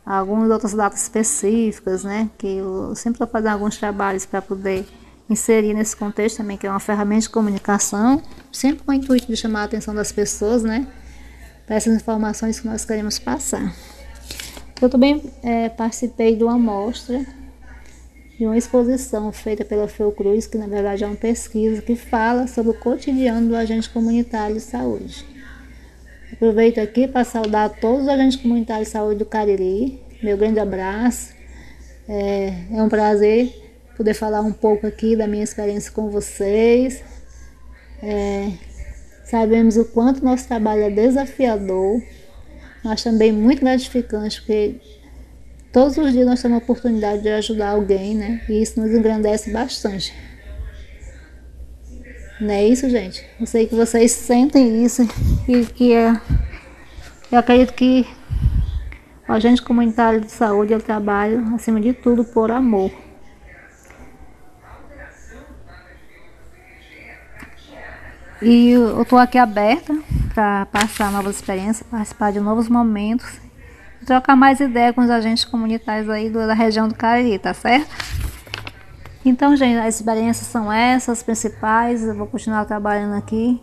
algumas outras datas específicas, né? Que eu sempre estou fazendo alguns trabalhos para poder inserir nesse contexto também, que é uma ferramenta de comunicação, sempre com o intuito de chamar a atenção das pessoas, né? Para essas informações que nós queremos passar. Eu também é, participei de uma mostra, de uma exposição feita pela Fiocruz, que na verdade é uma pesquisa que fala sobre o cotidiano do agente comunitário de saúde. Aproveito aqui para saudar todos os agentes comunitários de saúde do Cariri. Meu grande abraço. É, é um prazer poder falar um pouco aqui da minha experiência com vocês. É, sabemos o quanto nosso trabalho é desafiador, mas também muito gratificante, porque todos os dias nós temos a oportunidade de ajudar alguém, né? E isso nos engrandece bastante. Não é isso, gente? Eu sei que vocês sentem isso e que é. Eu acredito que o agente comunitário de saúde ele trabalha, acima de tudo, por amor. E eu estou aqui aberta para passar novas experiências, participar de novos momentos e trocar mais ideia com os agentes comunitários aí da região do Cariri, tá certo? Então, gente, as experiências são essas, as principais. Eu vou continuar trabalhando aqui,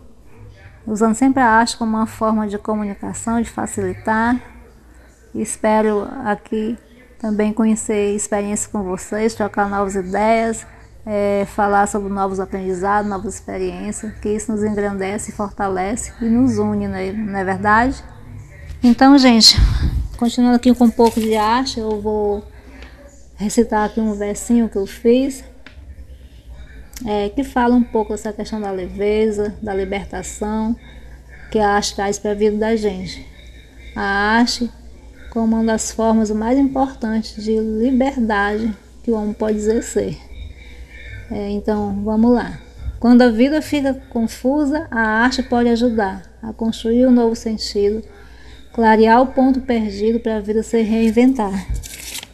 usando sempre a arte como uma forma de comunicação, de facilitar. Espero aqui também conhecer experiências com vocês, trocar novas ideias, é, falar sobre novos aprendizados, novas experiências, que isso nos engrandece, fortalece e nos une, não é, não é verdade? Então, gente, continuando aqui com um pouco de arte, eu vou recitar aqui um versinho que eu fiz, é, que fala um pouco dessa questão da leveza, da libertação, que a arte traz para a vida da gente. A arte como uma das formas mais importantes de liberdade que o homem pode exercer. É, então, vamos lá. Quando a vida fica confusa, a arte pode ajudar a construir um novo sentido, clarear o ponto perdido para a vida se reinventar.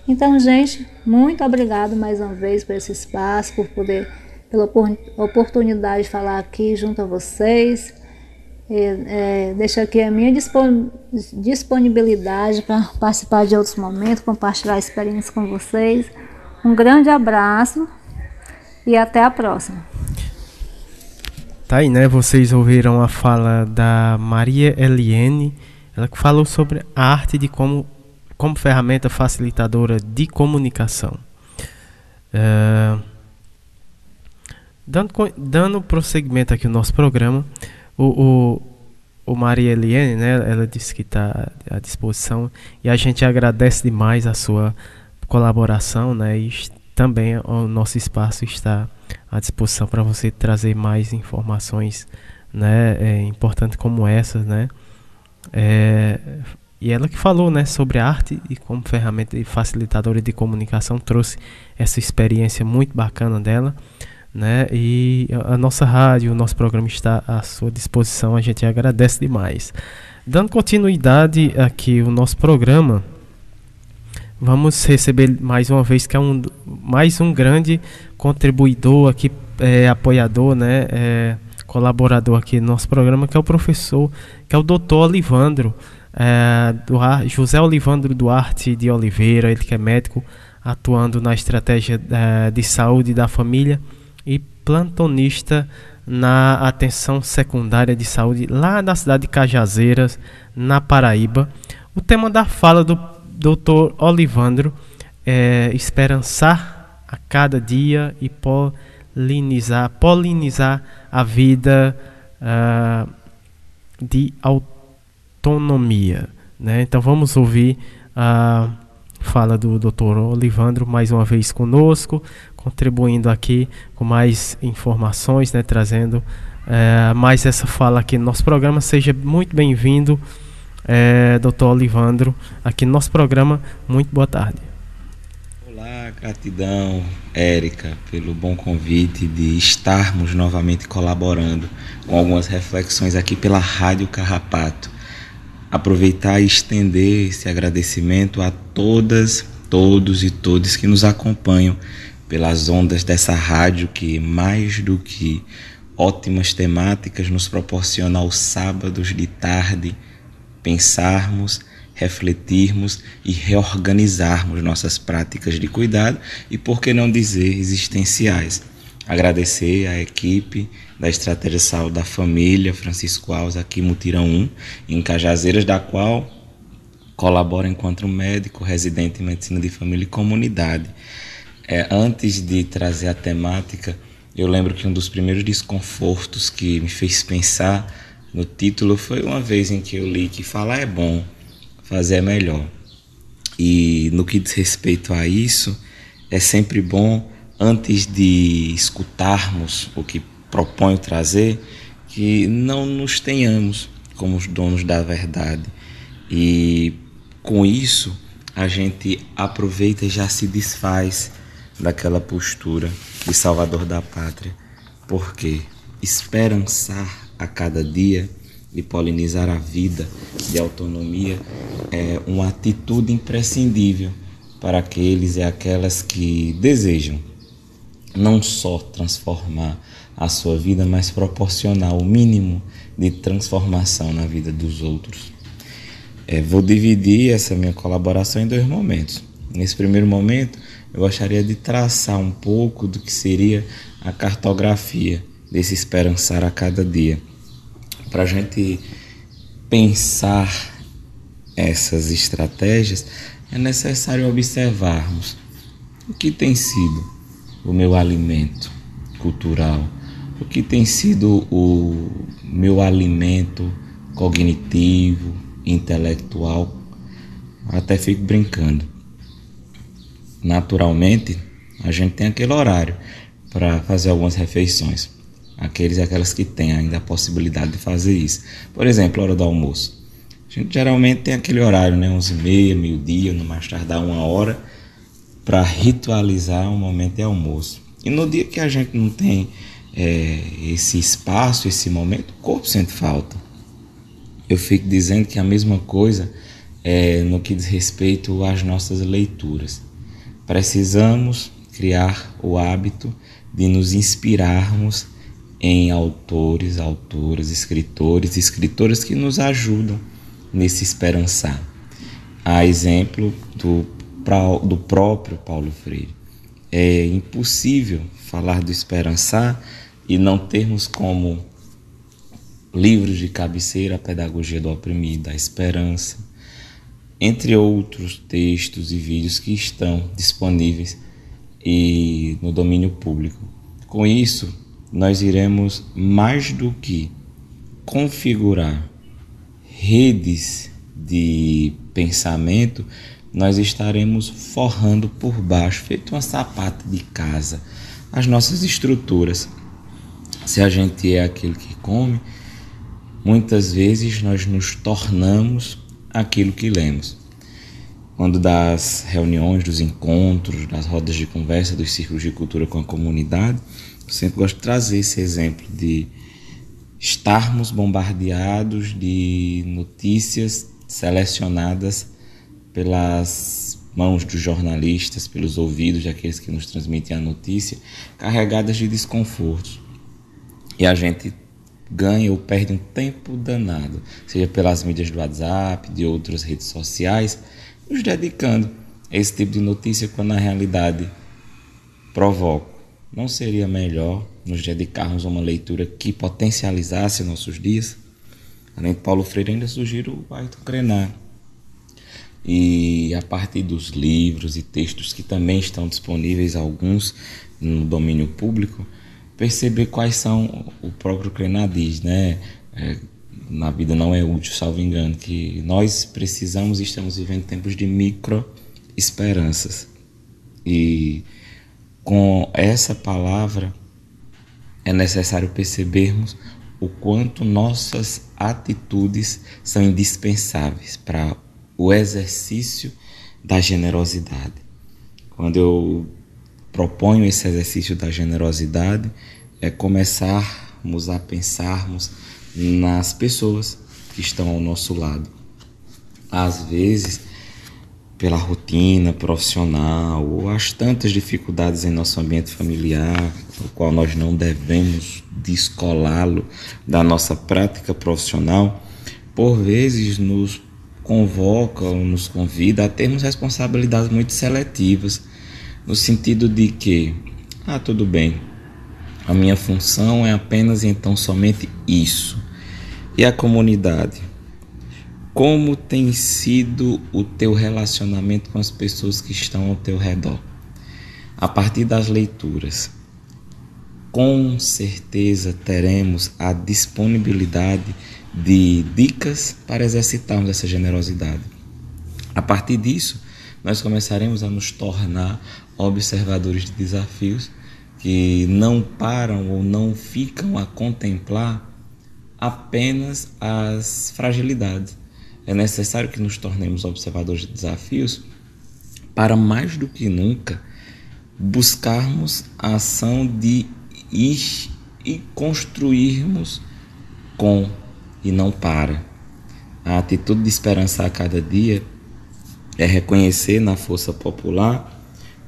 Então, gente, muito obrigado mais uma vez por esse espaço, por poder, pela oportunidade de falar aqui junto a vocês. É, deixo aqui a minha disponibilidade para participar de outros momentos, compartilhar experiências com vocês. Um grande abraço e até a próxima. Tá aí, né? Vocês ouviram a fala da Maria Eliene, ela que falou sobre a arte de como, como ferramenta facilitadora de comunicação. Uh, dando, dando prosseguimento aqui no nosso programa, o, o, o Maria Eliene, né? Ela disse que está à disposição e a gente agradece demais a sua colaboração, né? E também o nosso espaço está à disposição para você trazer mais informações né, é, importantes como essas, né? É, e ela que falou né, sobre arte e como ferramenta facilitadora de comunicação trouxe essa experiência muito bacana dela. Né? E a nossa rádio, o nosso programa está à sua disposição, a gente agradece demais. Dando continuidade aqui o nosso programa, vamos receber mais uma vez que é um mais um grande contribuidor aqui, é, apoiador, né, é, colaborador aqui no nosso programa, que é o professor, que é o doutor Olivandro, é, José Olivandro Duarte de Oliveira, ele que é médico, atuando na estratégia é, de saúde da família e plantonista na atenção secundária de saúde lá na cidade de Cajazeiras, na Paraíba. O tema da fala do Dr. Olivandro é esperançar a cada dia e polinizar, polinizar a vida uh, de autonomia. Né? Então vamos ouvir a fala do Dr. Olivandro mais uma vez conosco, contribuindo aqui com mais informações, né? trazendo uh, mais essa fala aqui no nosso programa. Seja muito bem-vindo é, doutor Olivandro, aqui no nosso programa. Muito boa tarde. Olá, gratidão, Érica, pelo bom convite de estarmos novamente colaborando com algumas reflexões aqui pela Rádio Carrapato. Aproveitar e estender esse agradecimento a todas, todos e todos que nos acompanham pelas ondas dessa rádio que, mais do que ótimas temáticas, nos proporciona aos sábados de tarde pensarmos, refletirmos e reorganizarmos nossas práticas de cuidado e, por que não dizer, existenciais. Agradecer à equipe da Estratégia de Saúde da Família Francisco Alves, aqui Mutirão 1, em Cajazeiras, da qual colabora enquanto médico residente em Medicina de Família e Comunidade. É, antes de trazer a temática, eu lembro que um dos primeiros desconfortos que me fez pensar no título foi uma vez em que eu li que falar é bom, fazer é melhor. E no que diz respeito a isso, é sempre bom, antes de escutarmos o que proponho trazer, que não nos tenhamos como os donos da verdade. E com isso, a gente aproveita e já se desfaz daquela postura de salvador da pátria. Porque esperançar a cada dia, de polinizar a vida, de autonomia, é uma atitude imprescindível para aqueles e aquelas que desejam não só transformar a sua vida, mas proporcionar o mínimo de transformação na vida dos outros. É, vou dividir essa minha colaboração em dois momentos. Nesse primeiro momento, eu gostaria de traçar um pouco do que seria a cartografia desse esperançar a cada dia para a gente pensar essas estratégias, é necessário observarmos o que tem sido o meu alimento cultural, o que tem sido o meu alimento cognitivo, intelectual. Até fico brincando. Naturalmente, a gente tem aquele horário para fazer algumas refeições aqueles e aquelas que têm ainda a possibilidade de fazer isso. Por exemplo, hora do almoço. A gente geralmente tem aquele horário, né, 11h30, meio-dia, no mais tardar uma hora, para ritualizar um momento de almoço. E no dia que a gente não tem é, esse espaço, esse momento, o corpo sente falta. Eu fico dizendo que a mesma coisa é no que diz respeito às nossas leituras. Precisamos criar o hábito de nos inspirarmos em autores, autoras, escritores, escritoras que nos ajudam nesse esperançar. A exemplo do, do próprio Paulo Freire. É impossível falar do esperançar e não termos como livros de cabeceira, a pedagogia do oprimido, a esperança, entre outros textos e vídeos que estão disponíveis e no domínio público. Com isso, nós iremos mais do que configurar redes de pensamento, nós estaremos forrando por baixo, feito uma sapata de casa, as nossas estruturas. Se a gente é aquele que come, muitas vezes nós nos tornamos aquilo que lemos. Quando das reuniões, dos encontros, das rodas de conversa, dos círculos de cultura com a comunidade, eu sempre gosto de trazer esse exemplo de estarmos bombardeados de notícias selecionadas pelas mãos dos jornalistas, pelos ouvidos daqueles que nos transmitem a notícia, carregadas de desconfortos. E a gente ganha ou perde um tempo danado, seja pelas mídias do WhatsApp, de outras redes sociais, nos dedicando a esse tipo de notícia quando na realidade provoca. Não seria melhor nos dedicarmos a uma leitura que potencializasse nossos dias? Além de Paulo Freire, ainda sugiro o Ayrton Krenar. E a partir dos livros e textos que também estão disponíveis, alguns no domínio público, perceber quais são, o próprio Krenar diz, né? É, na vida não é útil, salvo engano, que nós precisamos e estamos vivendo tempos de micro esperanças. E com essa palavra é necessário percebermos o quanto nossas atitudes são indispensáveis para o exercício da generosidade. Quando eu proponho esse exercício da generosidade, é começarmos a pensarmos nas pessoas que estão ao nosso lado. Às vezes, pela rotina profissional ou as tantas dificuldades em nosso ambiente familiar, o qual nós não devemos descolá-lo da nossa prática profissional, por vezes nos convoca ou nos convida a termos responsabilidades muito seletivas no sentido de que, ah, tudo bem, a minha função é apenas então somente isso. E a comunidade? Como tem sido o teu relacionamento com as pessoas que estão ao teu redor? A partir das leituras, com certeza teremos a disponibilidade de dicas para exercitarmos essa generosidade. A partir disso, nós começaremos a nos tornar observadores de desafios que não param ou não ficam a contemplar apenas as fragilidades. É necessário que nos tornemos observadores de desafios para mais do que nunca buscarmos a ação de ir e construirmos com e não para. A atitude de esperançar a cada dia é reconhecer na força popular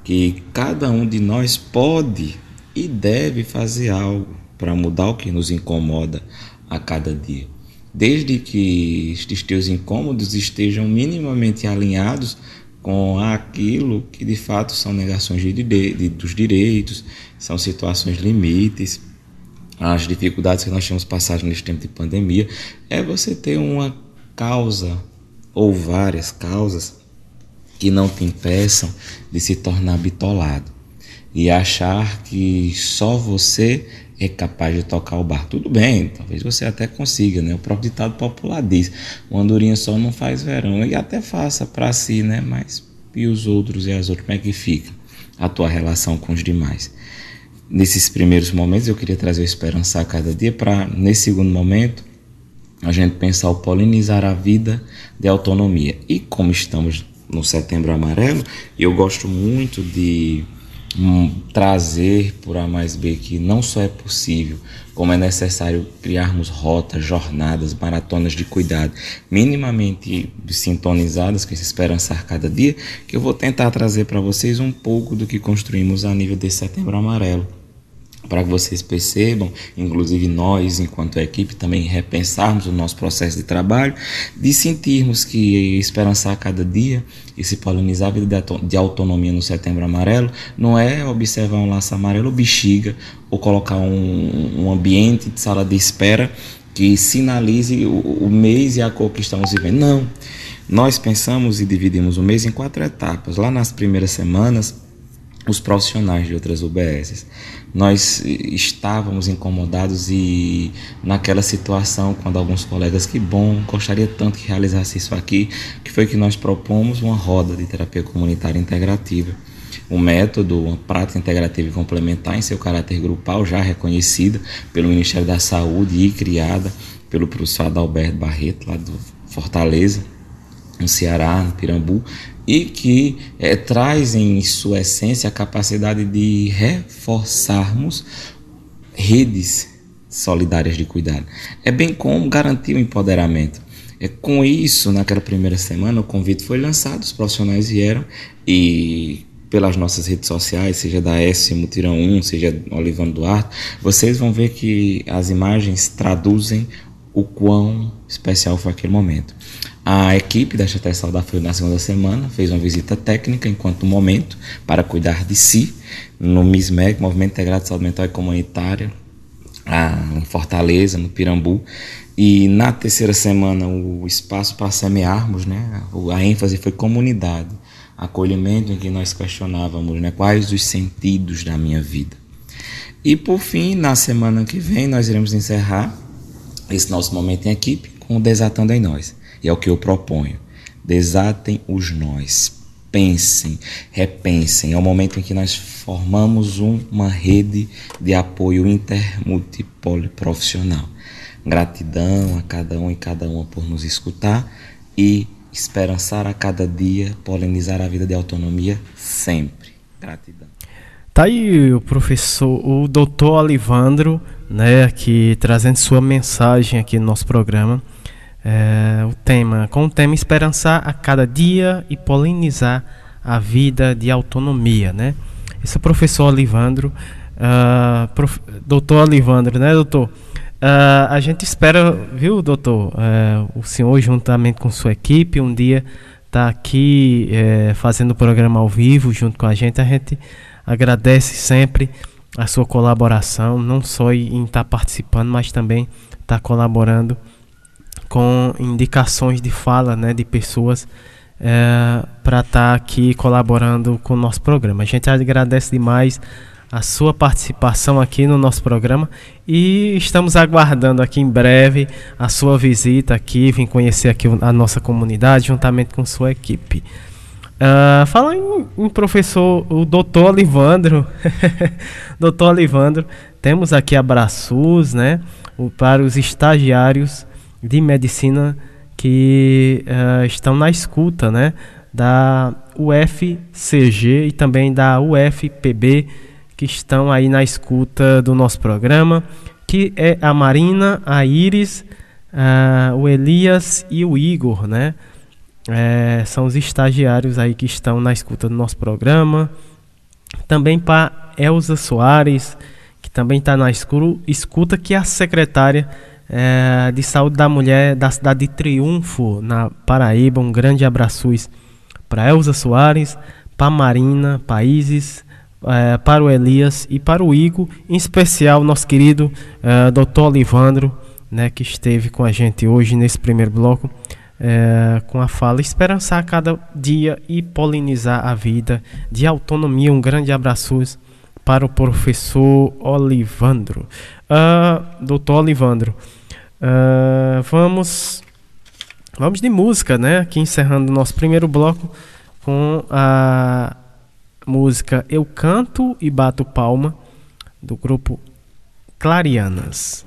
que cada um de nós pode e deve fazer algo para mudar o que nos incomoda a cada dia. Desde que estes teus incômodos estejam minimamente alinhados com aquilo que de fato são negações de, de, dos direitos, são situações limites, as dificuldades que nós temos passado neste tempo de pandemia, é você ter uma causa ou várias causas que não te impeçam de se tornar bitolado e achar que só você é capaz de tocar o bar. Tudo bem, talvez você até consiga, né? O próprio ditado popular diz: uma andorinha só não faz verão. E até faça para si, né? Mas e os outros e as outras, como é que fica a tua relação com os demais? Nesses primeiros momentos, eu queria trazer o esperança a cada dia para, nesse segundo momento, a gente pensar o polinizar a vida de autonomia. E como estamos no Setembro Amarelo, eu gosto muito de trazer por A mais B que não só é possível, como é necessário criarmos rotas, jornadas, maratonas de cuidado, minimamente sintonizadas com esse esperançar cada dia, que eu vou tentar trazer para vocês um pouco do que construímos a nível desse Setembro Amarelo para que vocês percebam, inclusive nós, enquanto equipe, também repensarmos o nosso processo de trabalho, de sentirmos que esperançar cada dia e se polinizar a vida de autonomia no Setembro Amarelo não é observar um laço amarelo ou bexiga ou colocar um, um ambiente de sala de espera que sinalize o, o mês e a cor que estamos vivendo. Não. Nós pensamos e dividimos o mês em quatro etapas. Lá nas primeiras semanas, os profissionais de outras UBSs. Nós estávamos incomodados e naquela situação, quando alguns colegas, que bom, gostaria tanto que realizasse isso aqui, que foi que nós propomos uma roda de terapia comunitária integrativa. Um método, uma prática integrativa e complementar em seu caráter grupal, já reconhecida pelo Ministério da Saúde e criada pelo professor Adalberto Barreto, lá do Fortaleza, no Ceará, no Pirambu, e que é, traz em sua essência a capacidade de reforçarmos redes solidárias de cuidado. É bem como garantir o empoderamento. É, com isso, naquela primeira semana, o convite foi lançado, os profissionais vieram e pelas nossas redes sociais, seja da S Mutirão 1, seja Olivano Duarte, vocês vão ver que as imagens traduzem o quão especial foi aquele momento. A equipe da Chaté Saudável na segunda semana fez uma visita técnica enquanto momento para cuidar de si no MISMEG, Movimento Integrado de Saúde Mental e Comunitária, em Fortaleza, no Pirambu. E na terceira semana o espaço para semearmos, né? A ênfase foi comunidade, acolhimento em que nós questionávamos, né? Quais os sentidos da minha vida. E por fim, na semana que vem nós iremos encerrar esse nosso momento em equipe com o Desatando em Nós e é o que eu proponho. Desatem os nós. Pensem, repensem. É o momento em que nós formamos uma rede de apoio intermultipoliprofissional. Gratidão a cada um e cada uma por nos escutar e esperançar a cada dia, polinizar a vida de autonomia sempre. Gratidão. Tá aí o professor, o doutor Olivandro, né, aqui trazendo sua mensagem aqui no nosso programa é, o tema, com o tema esperançar a cada dia e polinizar a vida de autonomia, né? Esse é o professor Olivandro, uh, prof, doutor Olivandro, né, doutor? Uh, a gente espera, viu, doutor, uh, o senhor juntamente com sua equipe um dia tá aqui uh, fazendo o programa ao vivo junto com a gente. A gente agradece sempre a sua colaboração, não só em estar tá participando, mas também estar tá colaborando com indicações de fala né, de pessoas é, para estar tá aqui colaborando com o nosso programa. A gente agradece demais a sua participação aqui no nosso programa e estamos aguardando aqui em breve a sua visita aqui, vir conhecer aqui a nossa comunidade juntamente com sua equipe. Uh, fala em, em, professor, o doutor Olivandro, doutor Olivandro, temos aqui abraços, né, para os estagiários de medicina que uh, estão na escuta, né? Da UFCG e também da UFPB, que estão aí na escuta do nosso programa, que é a Marina, a Iris, uh, o Elias e o Igor, né? É, são os estagiários aí que estão na escuta do nosso programa. Também para Elza Soares, que também está na escuta, que é a secretária é, de Saúde da Mulher da cidade de Triunfo, na Paraíba. Um grande abraço para Elza Soares, para Marina, para Isis, é, para o Elias e para o Igor, em especial nosso querido é, Dr. Olivandro, né, que esteve com a gente hoje nesse primeiro bloco. É, com a fala esperançar cada dia e polinizar a vida de autonomia. Um grande abraço para o professor Olivandro. Uh, doutor Olivandro, uh, vamos vamos de música, né? Aqui encerrando o nosso primeiro bloco com a música Eu Canto e Bato Palma, do grupo Clarianas.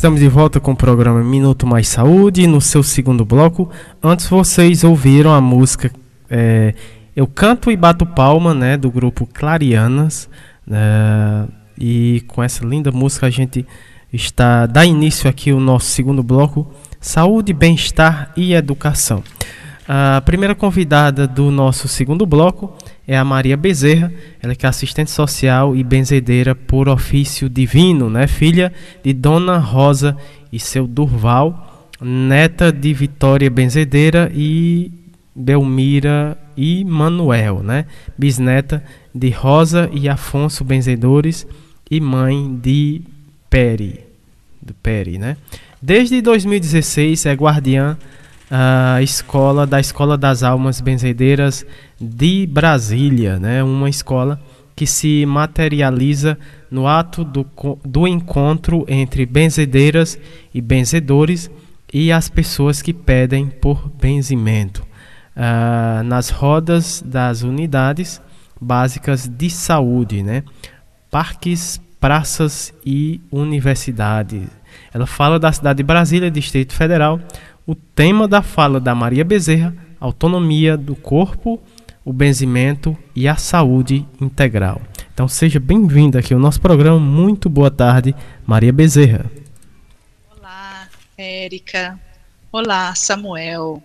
Estamos de volta com o programa Minuto Mais Saúde, no seu segundo bloco. Antes vocês ouviram a música é, Eu Canto e Bato Palma, né, do grupo Clarianas. né, e com essa linda música a gente está dá início aqui o nosso segundo bloco, Saúde, Bem-Estar e Educação. A primeira convidada do nosso segundo bloco é a Maria Bezerra, ela que é assistente social e benzedeira por ofício divino, né? filha de Dona Rosa e seu Durval, neta de Vitória Benzedeira e Belmira e Manuel, né? bisneta de Rosa e Afonso Benzedores e mãe de Peri, do Peri, né? Desde 2016 é guardiã a escola da Escola das Almas Benzedeiras de Brasília, né? Uma escola que se materializa no ato do, do encontro entre benzedeiras e benzedores e as pessoas que pedem por benzimento. Ah, nas rodas das unidades básicas de saúde, né? Parques, praças e universidades. Ela fala da cidade de Brasília, Distrito Federal. O tema da fala da Maria Bezerra, autonomia do corpo, o benzimento e a saúde integral. Então seja bem-vinda aqui ao nosso programa. Muito boa tarde, Maria Bezerra. Érica. Olá, Samuel.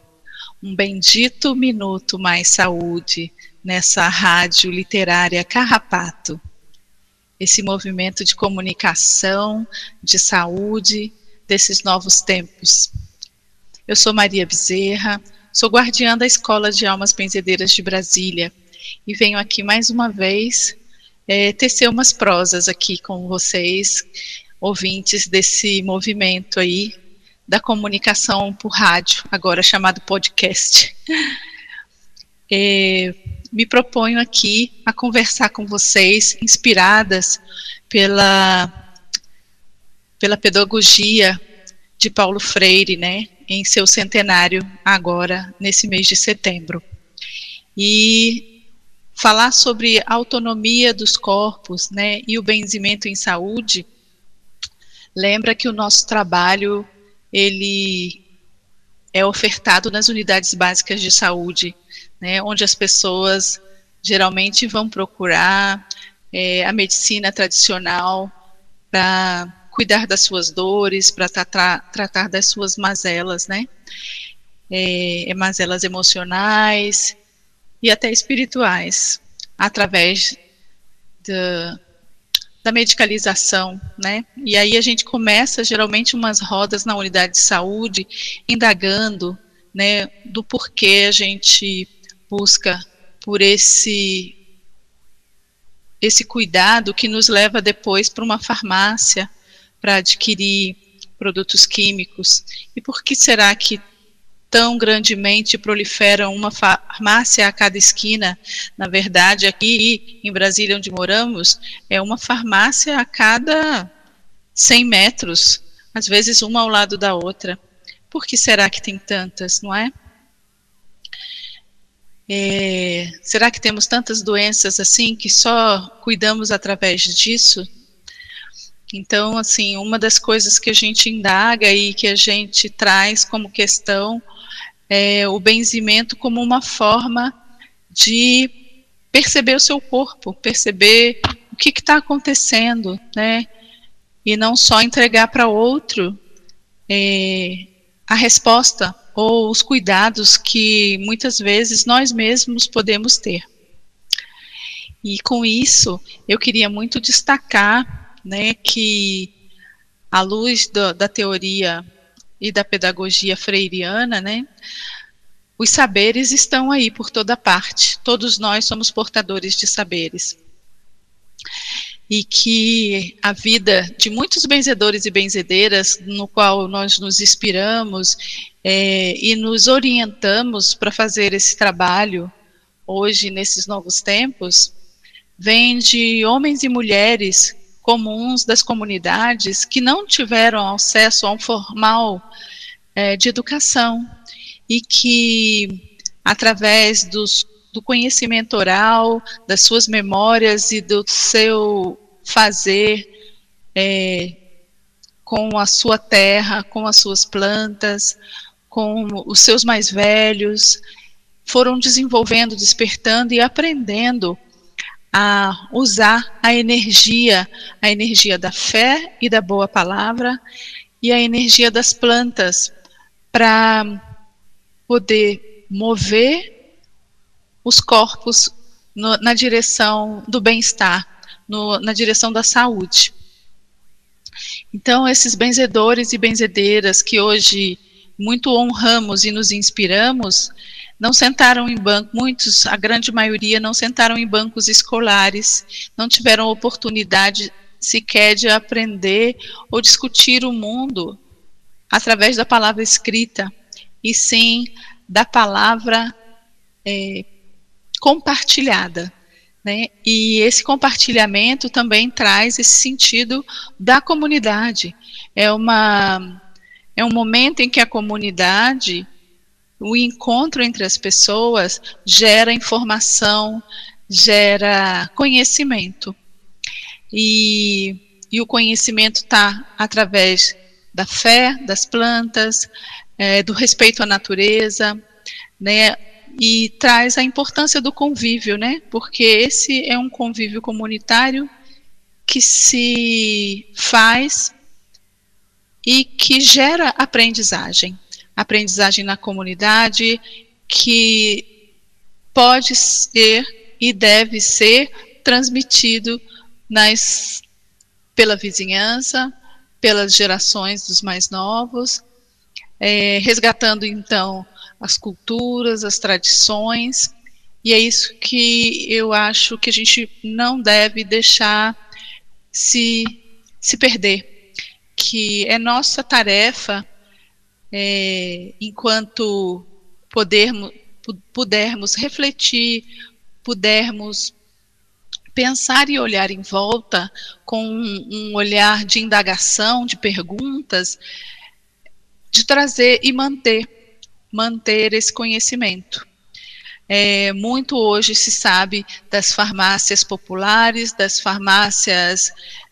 Um bendito minuto mais saúde nessa rádio literária Carrapato. Esse movimento de comunicação, de saúde desses novos tempos. Eu sou Maria Bezerra, sou guardiã da Escola de Almas Benzedeiras de Brasília e venho aqui mais uma vez é, tecer umas prosas aqui com vocês, ouvintes desse movimento aí da comunicação por rádio, agora chamado podcast. É, me proponho aqui a conversar com vocês, inspiradas pela, pela pedagogia de Paulo Freire, né, em seu centenário agora, nesse mês de setembro. E falar sobre autonomia dos corpos, né, e o benzimento em saúde, lembra que o nosso trabalho ele é ofertado nas unidades básicas de saúde, né, onde as pessoas geralmente vão procurar é, a medicina tradicional para cuidar das suas dores, para tra tratar das suas mazelas, né, é, mazelas emocionais e até espirituais, através da, da medicalização, né? E aí a gente começa geralmente umas rodas na unidade de saúde, indagando, né, do porquê a gente busca por esse esse cuidado que nos leva depois para uma farmácia para adquirir produtos químicos. E por que será que tão grandemente proliferam uma farmácia a cada esquina. Na verdade, aqui em Brasília, onde moramos, é uma farmácia a cada 100 metros, às vezes uma ao lado da outra. Por que será que tem tantas, não é? é será que temos tantas doenças assim que só cuidamos através disso? Então, assim, uma das coisas que a gente indaga e que a gente traz como questão é o benzimento como uma forma de perceber o seu corpo, perceber o que está acontecendo, né? E não só entregar para outro é, a resposta ou os cuidados que muitas vezes nós mesmos podemos ter. E com isso, eu queria muito destacar né, que à luz do, da teoria e da pedagogia freiriana, né, os saberes estão aí por toda parte. Todos nós somos portadores de saberes. E que a vida de muitos benzedores e benzedeiras, no qual nós nos inspiramos é, e nos orientamos para fazer esse trabalho hoje, nesses novos tempos, vem de homens e mulheres comuns das comunidades que não tiveram acesso a um formal é, de educação e que, através dos, do conhecimento oral, das suas memórias e do seu fazer é, com a sua terra, com as suas plantas, com os seus mais velhos, foram desenvolvendo, despertando e aprendendo a usar a energia, a energia da fé e da boa palavra e a energia das plantas para poder mover os corpos no, na direção do bem-estar, na direção da saúde. Então, esses benzedores e benzedeiras que hoje muito honramos e nos inspiramos, não sentaram em banco, muitos, a grande maioria, não sentaram em bancos escolares, não tiveram oportunidade sequer de aprender ou discutir o mundo através da palavra escrita, e sim da palavra é, compartilhada. Né? E esse compartilhamento também traz esse sentido da comunidade. É, uma, é um momento em que a comunidade o encontro entre as pessoas gera informação, gera conhecimento. E, e o conhecimento está através da fé, das plantas, é, do respeito à natureza, né? E traz a importância do convívio, né? Porque esse é um convívio comunitário que se faz e que gera aprendizagem. Aprendizagem na comunidade, que pode ser e deve ser transmitido nas, pela vizinhança, pelas gerações dos mais novos, é, resgatando então as culturas, as tradições, e é isso que eu acho que a gente não deve deixar se, se perder, que é nossa tarefa é, enquanto podermos, pudermos refletir, pudermos pensar e olhar em volta com um, um olhar de indagação, de perguntas, de trazer e manter, manter esse conhecimento. É, muito hoje se sabe das farmácias populares, das farmácias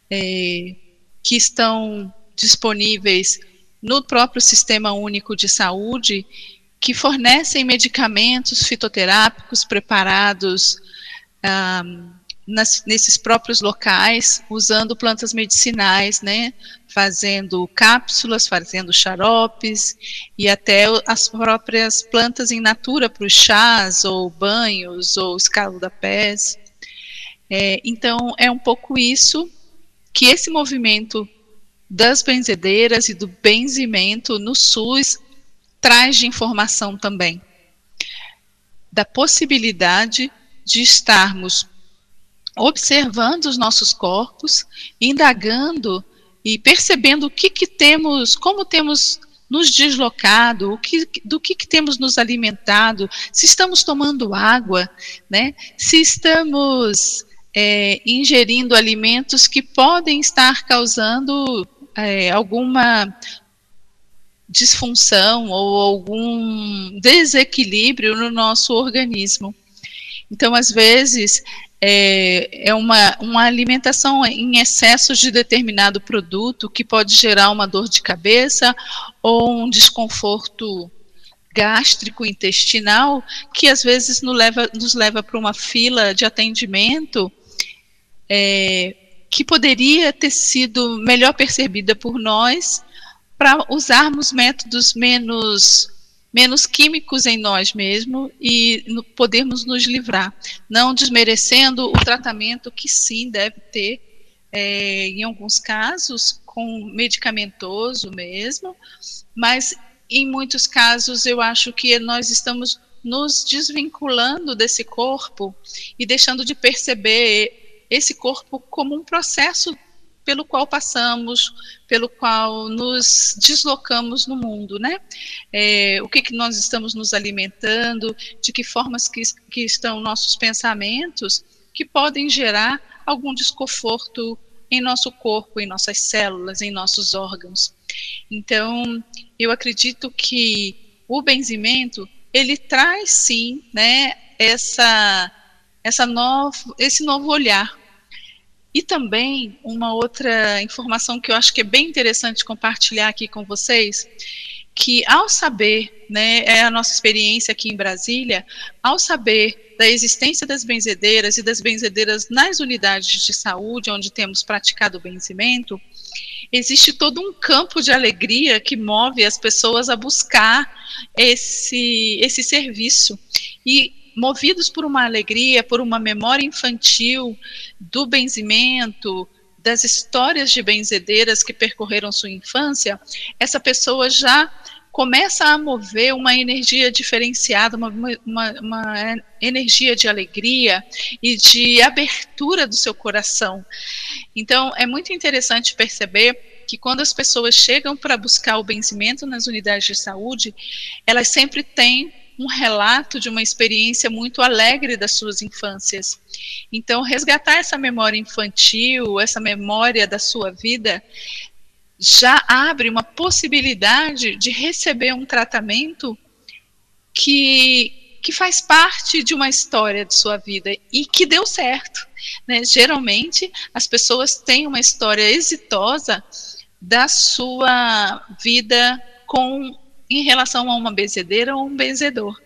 é, que estão disponíveis no próprio Sistema Único de Saúde que fornecem medicamentos fitoterápicos preparados nas, nesses próprios locais, usando plantas medicinais, né, fazendo cápsulas, fazendo xaropes e até as próprias plantas em natura para os chás ou banhos ou escalda-pés. É, então, é um pouco isso que esse movimento das benzedeiras e do benzimento no SUS traz de informação também. Da possibilidade de estarmos observando os nossos corpos, indagando e percebendo o que, que temos, como temos nos deslocado, o que, do que, que temos nos alimentado, se estamos tomando água, né? se estamos é, ingerindo alimentos que podem estar causando é, alguma disfunção ou algum desequilíbrio no nosso organismo. Então, às vezes, é, é uma, uma alimentação em excesso de determinado produto que pode gerar uma dor de cabeça ou um desconforto gástrico intestinal que às vezes nos leva, nos leva para uma fila de atendimento é, que poderia ter sido melhor percebida por nós para usarmos métodos menos menos químicos em nós mesmos e no, podermos nos livrar, não desmerecendo o tratamento que sim deve ter, é, em alguns casos, com medicamentoso mesmo, mas em muitos casos eu acho que nós estamos nos desvinculando desse corpo e deixando de perceber esse corpo como um processo pelo qual passamos, pelo qual nos deslocamos no mundo, né? É, o que, que nós estamos nos alimentando, de que formas que, que estão nossos pensamentos, que podem gerar algum desconforto em nosso corpo, em nossas células, em nossos órgãos. Então, eu acredito que o benzimento, ele traz sim, né, essa, essa novo, esse novo olhar e também uma outra informação que eu acho que é bem interessante compartilhar aqui com vocês, que ao saber, né, é a nossa experiência aqui em Brasília, ao saber da existência das benzedeiras e das benzedeiras nas unidades de saúde onde temos praticado o benzimento, existe todo um campo de alegria que move as pessoas a buscar esse, esse serviço. E movidos por uma alegria, por uma memória infantil do benzimento, das histórias de benzedeiras que percorreram sua infância, essa pessoa já começa a mover uma energia diferenciada, uma, uma, uma, energia de alegria e de abertura do seu coração. Então, é muito interessante perceber que quando as pessoas chegam para buscar o benzimento nas unidades de saúde, elas sempre têm um relato de uma experiência muito alegre das suas infâncias. Então, resgatar essa memória infantil, essa memória da sua vida, já abre uma possibilidade de receber um tratamento que, que faz parte de uma história de sua vida e que deu certo. Né? Geralmente, as pessoas têm uma história exitosa da sua vida com em relação a uma benzedeira ou um benzedor.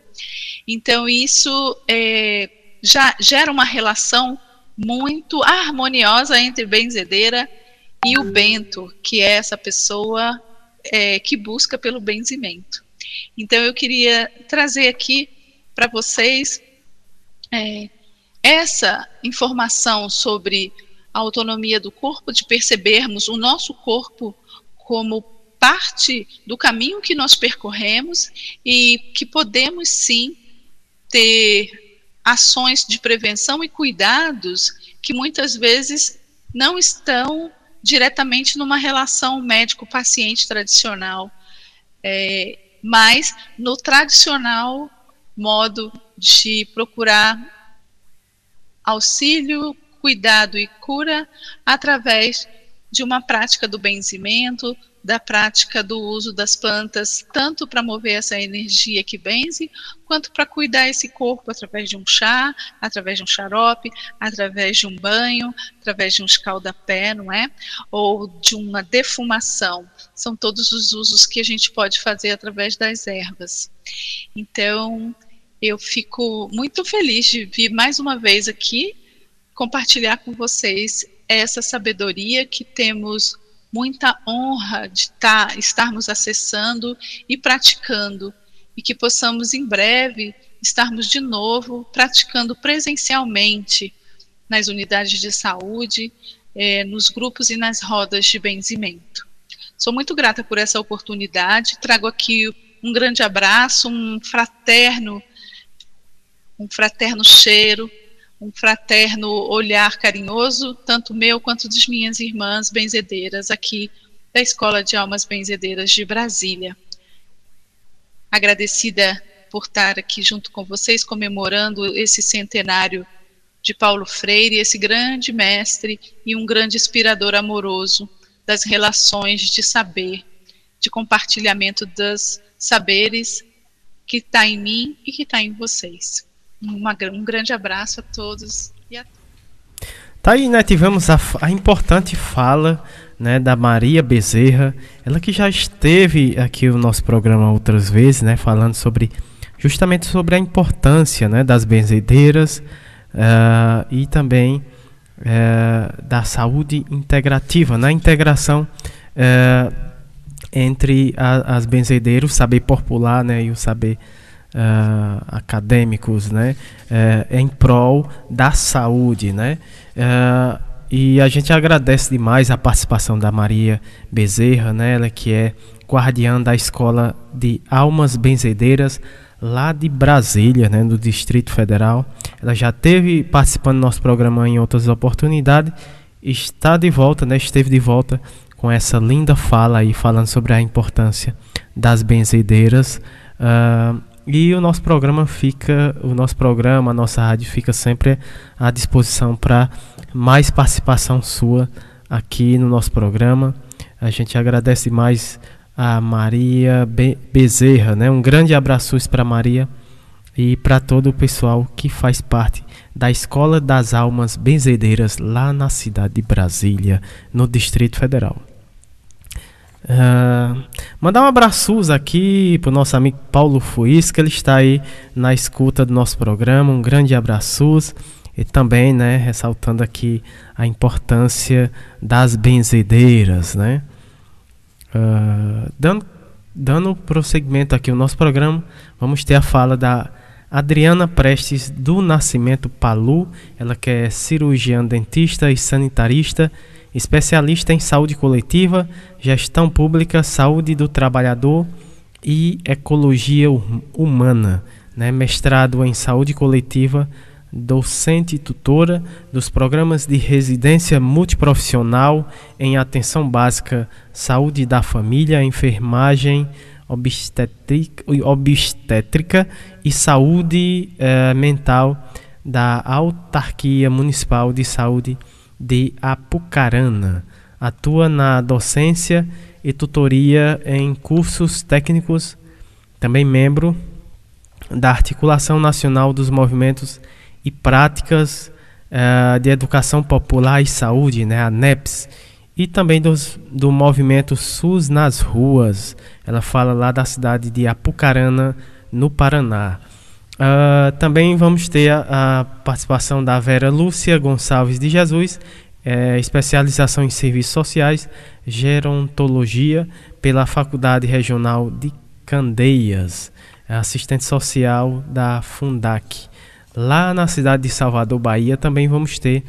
Então, isso é, já gera uma relação muito harmoniosa entre benzedeira e o bento, que é essa pessoa é, que busca pelo benzimento. Então, eu queria trazer aqui para vocês é, essa informação sobre a autonomia do corpo, de percebermos o nosso corpo como parte do caminho que nós percorremos e que podemos sim ter ações de prevenção e cuidados que muitas vezes não estão diretamente numa relação médico-paciente tradicional, é, mas no tradicional modo de procurar auxílio, cuidado e cura através de uma prática do benzimento, da prática do uso das plantas, tanto para mover essa energia que benze, quanto para cuidar esse corpo através de um chá, através de um xarope, através de um banho, através de um escaldapé, não é? Ou de uma defumação. São todos os usos que a gente pode fazer através das ervas. Então, eu fico muito feliz de vir mais uma vez aqui compartilhar com vocês essa sabedoria que temos muita honra de tá, estarmos acessando e praticando, e que possamos em breve estarmos de novo praticando presencialmente nas unidades de saúde, eh, nos grupos e nas rodas de benzimento. Sou muito grata por essa oportunidade, trago aqui um grande abraço, um fraterno, um fraterno cheiro um fraterno olhar carinhoso, tanto meu quanto das minhas irmãs benzedeiras aqui da Escola de Almas Benzedeiras de Brasília. agradecida por estar aqui junto com vocês, comemorando esse centenário de Paulo Freire, esse grande mestre e um grande inspirador amoroso das relações de saber, de compartilhamento dos saberes que está em mim e que está em vocês. Uma, um grande abraço a todos e a Tá aí, né? Tivemos a, a importante fala né, da Maria Bezerra, ela que já esteve aqui no nosso programa outras vezes, né, falando sobre justamente sobre a importância né, das benzedeiras uh, e também uh, da saúde integrativa, na integração uh, entre a, as benzedeiras, o saber popular né, e o saber uh, acadêmicos, né, uh, em prol da saúde, né. Uh, e a gente agradece demais a participação da Maria Bezerra, né, ela que é guardiã da Escola de Almas Benzedeiras lá de Brasília, né, do Distrito Federal. Ela já teve participando do nosso programa em outras oportunidades, está de volta, né, esteve de volta com essa linda fala aí falando sobre a importância das benzedeiras. Uh, e o nosso programa fica, o nosso programa, a nossa rádio fica sempre à disposição para mais participação sua aqui no nosso programa. A gente agradece mais a Maria Be Bezerra, né? Um grande abraço para Maria e para todo o pessoal que faz parte da Escola das Almas Benzedeiras lá na cidade de Brasília, no Distrito Federal. Uh, mandar um abraço aqui pro nosso amigo Paulo Fuis, que ele está aí na escuta do nosso programa. Um grande abraço. E também, né, ressaltando aqui a importância das benzedeiras, né? Uh, dando, dando prosseguimento aqui ao nosso programa, vamos ter a fala da Adriana Prestes do Nascimento Palu, ela que é cirurgiã dentista e sanitarista especialista em saúde coletiva, gestão pública, saúde do trabalhador e ecologia humana, né? mestrado em saúde coletiva, docente e tutora dos programas de residência multiprofissional em atenção básica, saúde da família, enfermagem, obstétrica, obstétrica e saúde eh, mental da Autarquia Municipal de Saúde de Apucarana. Atua na docência e tutoria em cursos técnicos, também membro da Articulação Nacional dos Movimentos e Práticas uh, de Educação Popular e Saúde, né, a NEPS, e também dos, do movimento SUS nas Ruas. Ela fala lá da cidade de Apucarana, no Paraná. Uh, também vamos ter a, a, participação da Vera Lúcia Gonçalves de Jesus, é, especialização em serviços sociais, gerontologia, pela Faculdade Regional de Candeias, é assistente social da Fundac. Lá na cidade de Salvador, Bahia, também vamos ter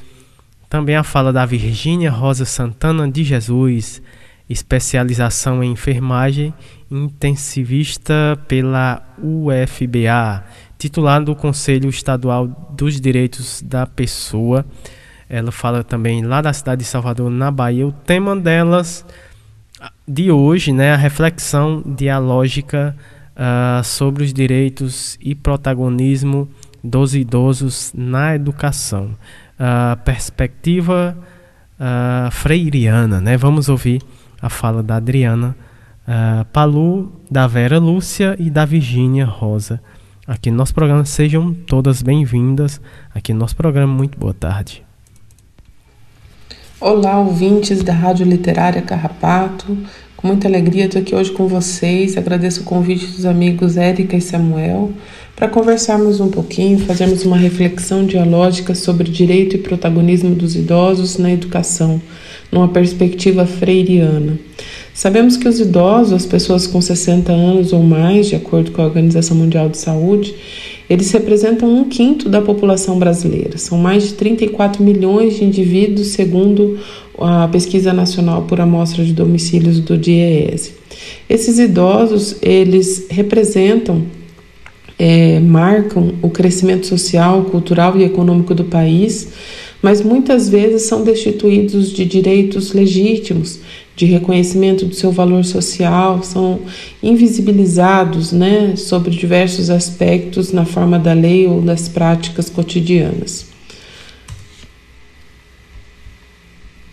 também a fala da Virgínia Rosa Santana de Jesus, especialização em enfermagem intensivista pela UFBA titular do Conselho Estadual dos Direitos da Pessoa. Ela fala também lá da cidade de Salvador, na Bahia. O tema delas de hoje, né, a reflexão dialógica uh, sobre os direitos e protagonismo dos idosos na educação. Uh, perspectiva uh, freiriana, né? Vamos ouvir a fala da Adriana uh, Palu, da Vera Lúcia e da Virgínia Rosa aqui no nosso programa. Sejam todas bem-vindas aqui no nosso programa. Muito boa tarde. Olá, ouvintes da Rádio Literária Carrapato. Com muita alegria estou aqui hoje com vocês. Agradeço o convite dos amigos Érica e Samuel para conversarmos um pouquinho, fazermos uma reflexão dialógica sobre direito e protagonismo dos idosos na educação, numa perspectiva freiriana. Sabemos que os idosos, as pessoas com 60 anos ou mais, de acordo com a Organização Mundial de Saúde, eles representam um quinto da população brasileira. São mais de 34 milhões de indivíduos, segundo a pesquisa nacional por amostra de domicílios do DIEESE. Esses idosos, eles representam, é, marcam o crescimento social, cultural e econômico do país, mas muitas vezes são destituídos de direitos legítimos de reconhecimento do seu valor social, são invisibilizados né, sobre diversos aspectos na forma da lei ou das práticas cotidianas.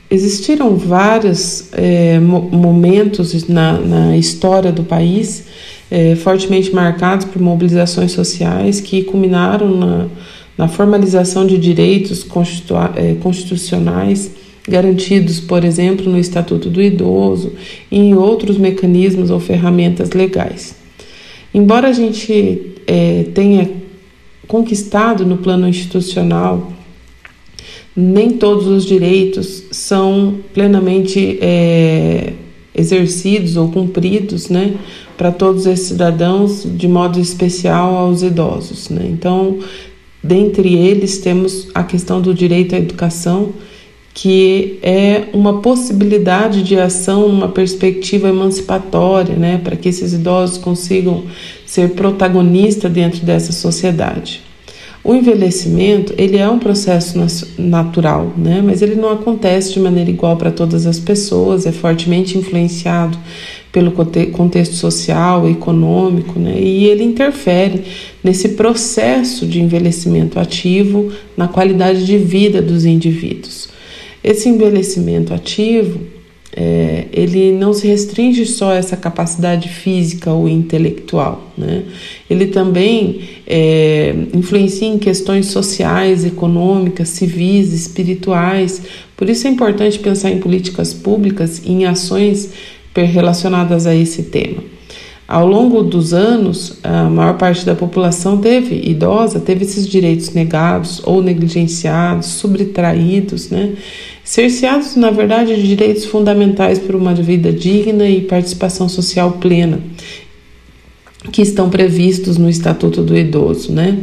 Existiram vários é, momentos na, na história do país é, fortemente marcados por mobilizações sociais que culminaram na, na formalização de direitos constitu, é, constitucionais garantidos, por exemplo, no Estatuto do Idoso e em outros mecanismos ou ferramentas legais. Embora a gente é, tenha conquistado no plano institucional, nem todos os direitos são plenamente é, exercidos ou cumpridos, né, para todos esses cidadãos, de modo especial aos idosos. Né? Então, dentre eles, temos a questão do direito à educação que é uma possibilidade de ação numa perspectiva emancipatória, né, para que esses idosos consigam ser protagonistas dentro dessa sociedade. O envelhecimento, ele é um processo natural, né, mas ele não acontece de maneira igual para todas as pessoas, é fortemente influenciado pelo contexto social, econômico, né, e ele interfere nesse processo de envelhecimento ativo na qualidade de vida dos indivíduos. Esse envelhecimento ativo, é, ele não se restringe só a essa capacidade física ou intelectual, né? Ele também é, influencia em questões sociais, econômicas, civis, espirituais. Por isso é importante pensar em políticas públicas e em ações relacionadas a esse tema. Ao longo dos anos, a maior parte da população teve idosa, teve esses direitos negados ou negligenciados, subtraídos, né? Cerceados, na verdade, de direitos fundamentais para uma vida digna e participação social plena, que estão previstos no Estatuto do Idoso, né?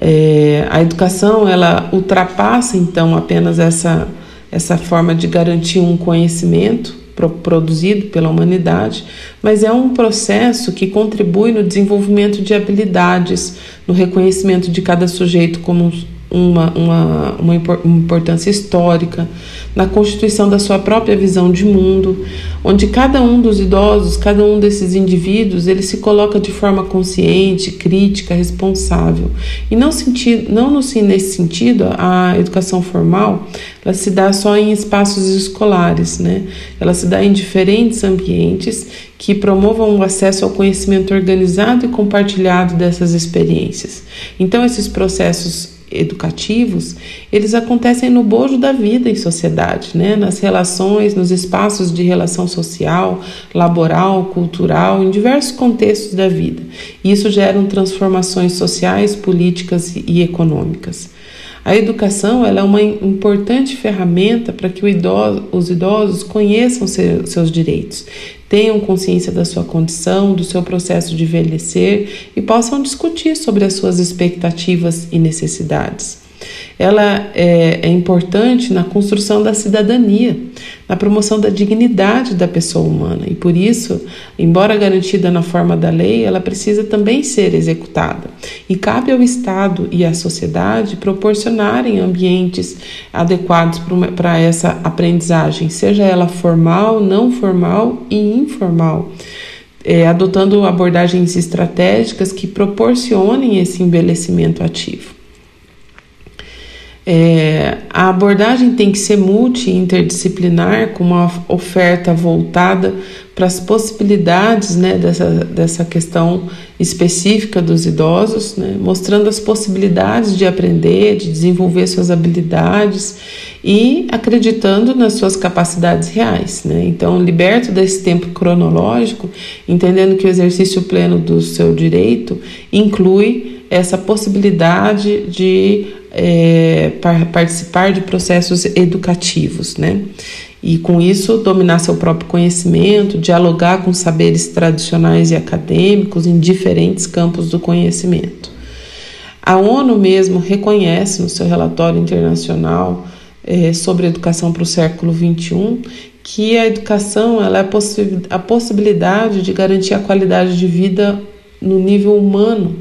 É, a educação ela ultrapassa então apenas essa essa forma de garantir um conhecimento produzido pela humanidade, mas é um processo que contribui no desenvolvimento de habilidades, no reconhecimento de cada sujeito como uma, uma, uma importância histórica, na constituição da sua própria visão de mundo, onde cada um dos idosos, cada um desses indivíduos, ele se coloca de forma consciente, crítica, responsável. E não, sentido, não no, nesse sentido, a educação formal ela se dá só em espaços escolares, né? ela se dá em diferentes ambientes que promovam o acesso ao conhecimento organizado e compartilhado dessas experiências. Então, esses processos educativos, eles acontecem no bojo da vida em sociedade, né? nas relações, nos espaços de relação social, laboral, cultural, em diversos contextos da vida. Isso gera transformações sociais, políticas e econômicas. A educação é uma importante ferramenta para que idoso, os idosos conheçam seus direitos, tenham consciência da sua condição, do seu processo de envelhecer e possam discutir sobre as suas expectativas e necessidades ela é, é, importante na construção da cidadania, na promoção da dignidade da pessoa humana e por isso, embora garantida na forma da lei, ela precisa também ser executada. E cabe ao Estado e à sociedade proporcionarem ambientes adequados para essa aprendizagem, seja ela formal, não formal e informal. É, adotando abordagens estratégicas que proporcionem esse envelhecimento ativo. É, a abordagem tem que ser multi-interdisciplinar, com uma oferta voltada para as possibilidades né, dessa, dessa questão específica dos idosos, né, mostrando as possibilidades de aprender, de desenvolver suas habilidades e acreditando nas suas capacidades reais. Né? Então, liberto desse tempo cronológico, entendendo que o exercício pleno do seu direito inclui essa possibilidade de é, participar de processos educativos, né? E com isso dominar seu próprio conhecimento, dialogar com saberes tradicionais e acadêmicos em diferentes campos do conhecimento. A ONU mesmo reconhece no seu relatório internacional é, sobre educação para o século XXI que a educação ela é a possibilidade de garantir a qualidade de vida no nível humano,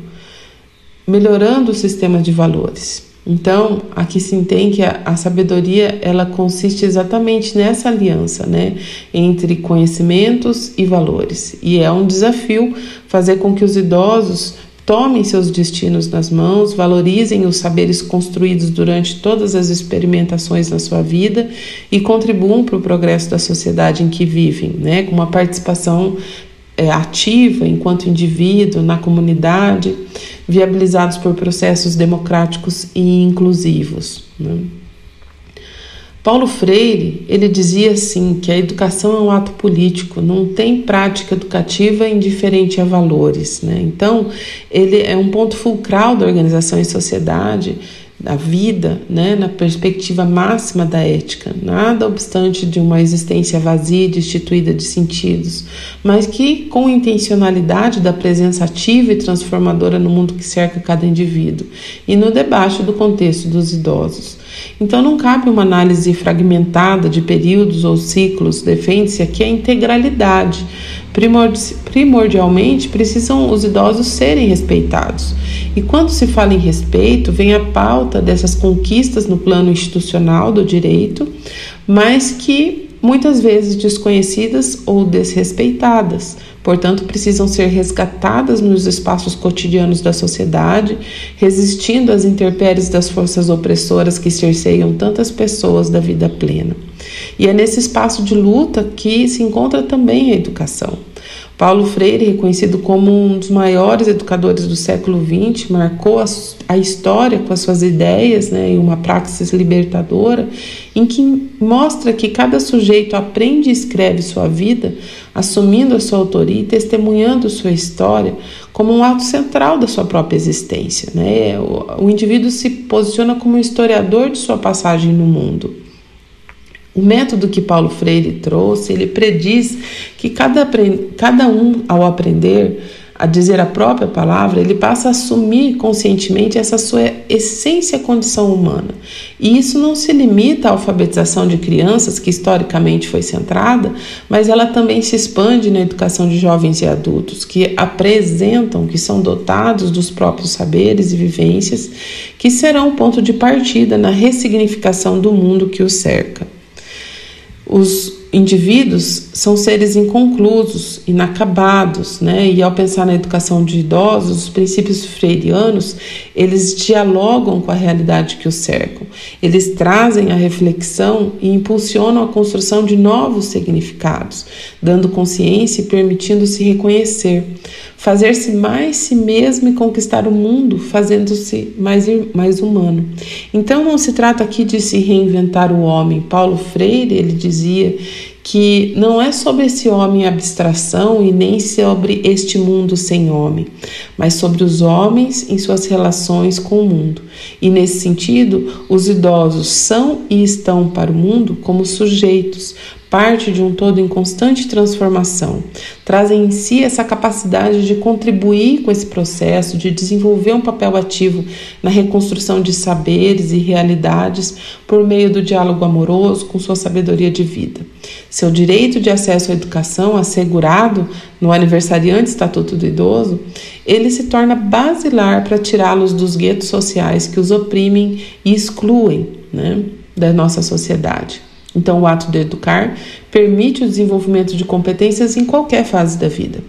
melhorando o sistema de valores. Então, aqui se entende que a, a, sabedoria ela consiste exatamente nessa aliança, né, entre conhecimentos e valores. E é um desafio fazer com que os idosos tomem seus destinos nas mãos, valorizem os saberes construídos durante todas as experimentações na sua vida e contribuam para o progresso da sociedade em que vivem, né, com uma participação é, ativa enquanto indivíduo na comunidade, viabilizados por processos democráticos e inclusivos. Né? Paulo Freire ele dizia assim que a educação é um ato político, não tem prática educativa indiferente a valores. Né? Então ele é um ponto fulcral da organização em sociedade da vida, né, na perspectiva máxima da ética, nada obstante de uma existência vazia e destituída de sentidos, mas que com intencionalidade da presença ativa e transformadora no mundo que cerca cada indivíduo e no debate do contexto dos idosos. Então não cabe uma análise fragmentada de períodos ou ciclos, defende-se aqui a integralidade. Primordialmente, precisam os idosos serem respeitados. E quando se fala em respeito, vem a pauta dessas conquistas no plano institucional do direito, mas que muitas vezes desconhecidas ou desrespeitadas portanto, precisam ser resgatadas nos espaços cotidianos da sociedade, resistindo às intempéries das forças opressoras que cerceiam tantas pessoas da vida plena. E é nesse espaço de luta que se encontra também a educação. Paulo Freire, reconhecido como um dos maiores educadores do século XX, marcou a, a história com as suas ideias né, em uma praxis libertadora, em que mostra que cada sujeito aprende e escreve sua vida, assumindo a sua autoria e testemunhando sua história como um ato central da sua própria existência. Né? O, o indivíduo se posiciona como um historiador de sua passagem no mundo. O método que Paulo Freire trouxe, ele prediz que cada, cada um, ao aprender a dizer a própria palavra, ele passa a assumir conscientemente essa sua essência condição humana. E isso não se limita à alfabetização de crianças, que historicamente foi centrada, mas ela também se expande na educação de jovens e adultos, que apresentam, que são dotados dos próprios saberes e vivências, que serão o ponto de partida na ressignificação do mundo que os cerca. Os indivíduos são seres inconclusos, inacabados, né? E ao pensar na educação de idosos, os princípios freirianos, eles dialogam com a realidade que os cercam. Eles trazem a reflexão e impulsionam a construção de novos significados, dando consciência e permitindo se reconhecer fazer-se mais si mesmo e conquistar o mundo, fazendo-se mais, mais humano. Então não se trata aqui de se reinventar o homem. Paulo Freire, ele dizia que não é sobre esse homem abstração e nem sobre este mundo sem homem, mas sobre os homens em suas relações com o mundo. E nesse sentido, os idosos são e estão para o mundo como sujeitos, parte de um todo em constante transformação, trazem em si essa capacidade de contribuir com esse processo, de desenvolver um papel ativo na reconstrução de saberes e realidades por meio do diálogo amoroso com sua sabedoria de vida. Seu direito de acesso à educação assegurado no aniversariante Estatuto do Idoso, ele se torna basilar para tirá-los dos guetos sociais que os oprimem e excluem né, da nossa sociedade. Então, o ato de educar permite o desenvolvimento de competências em qualquer fase da vida.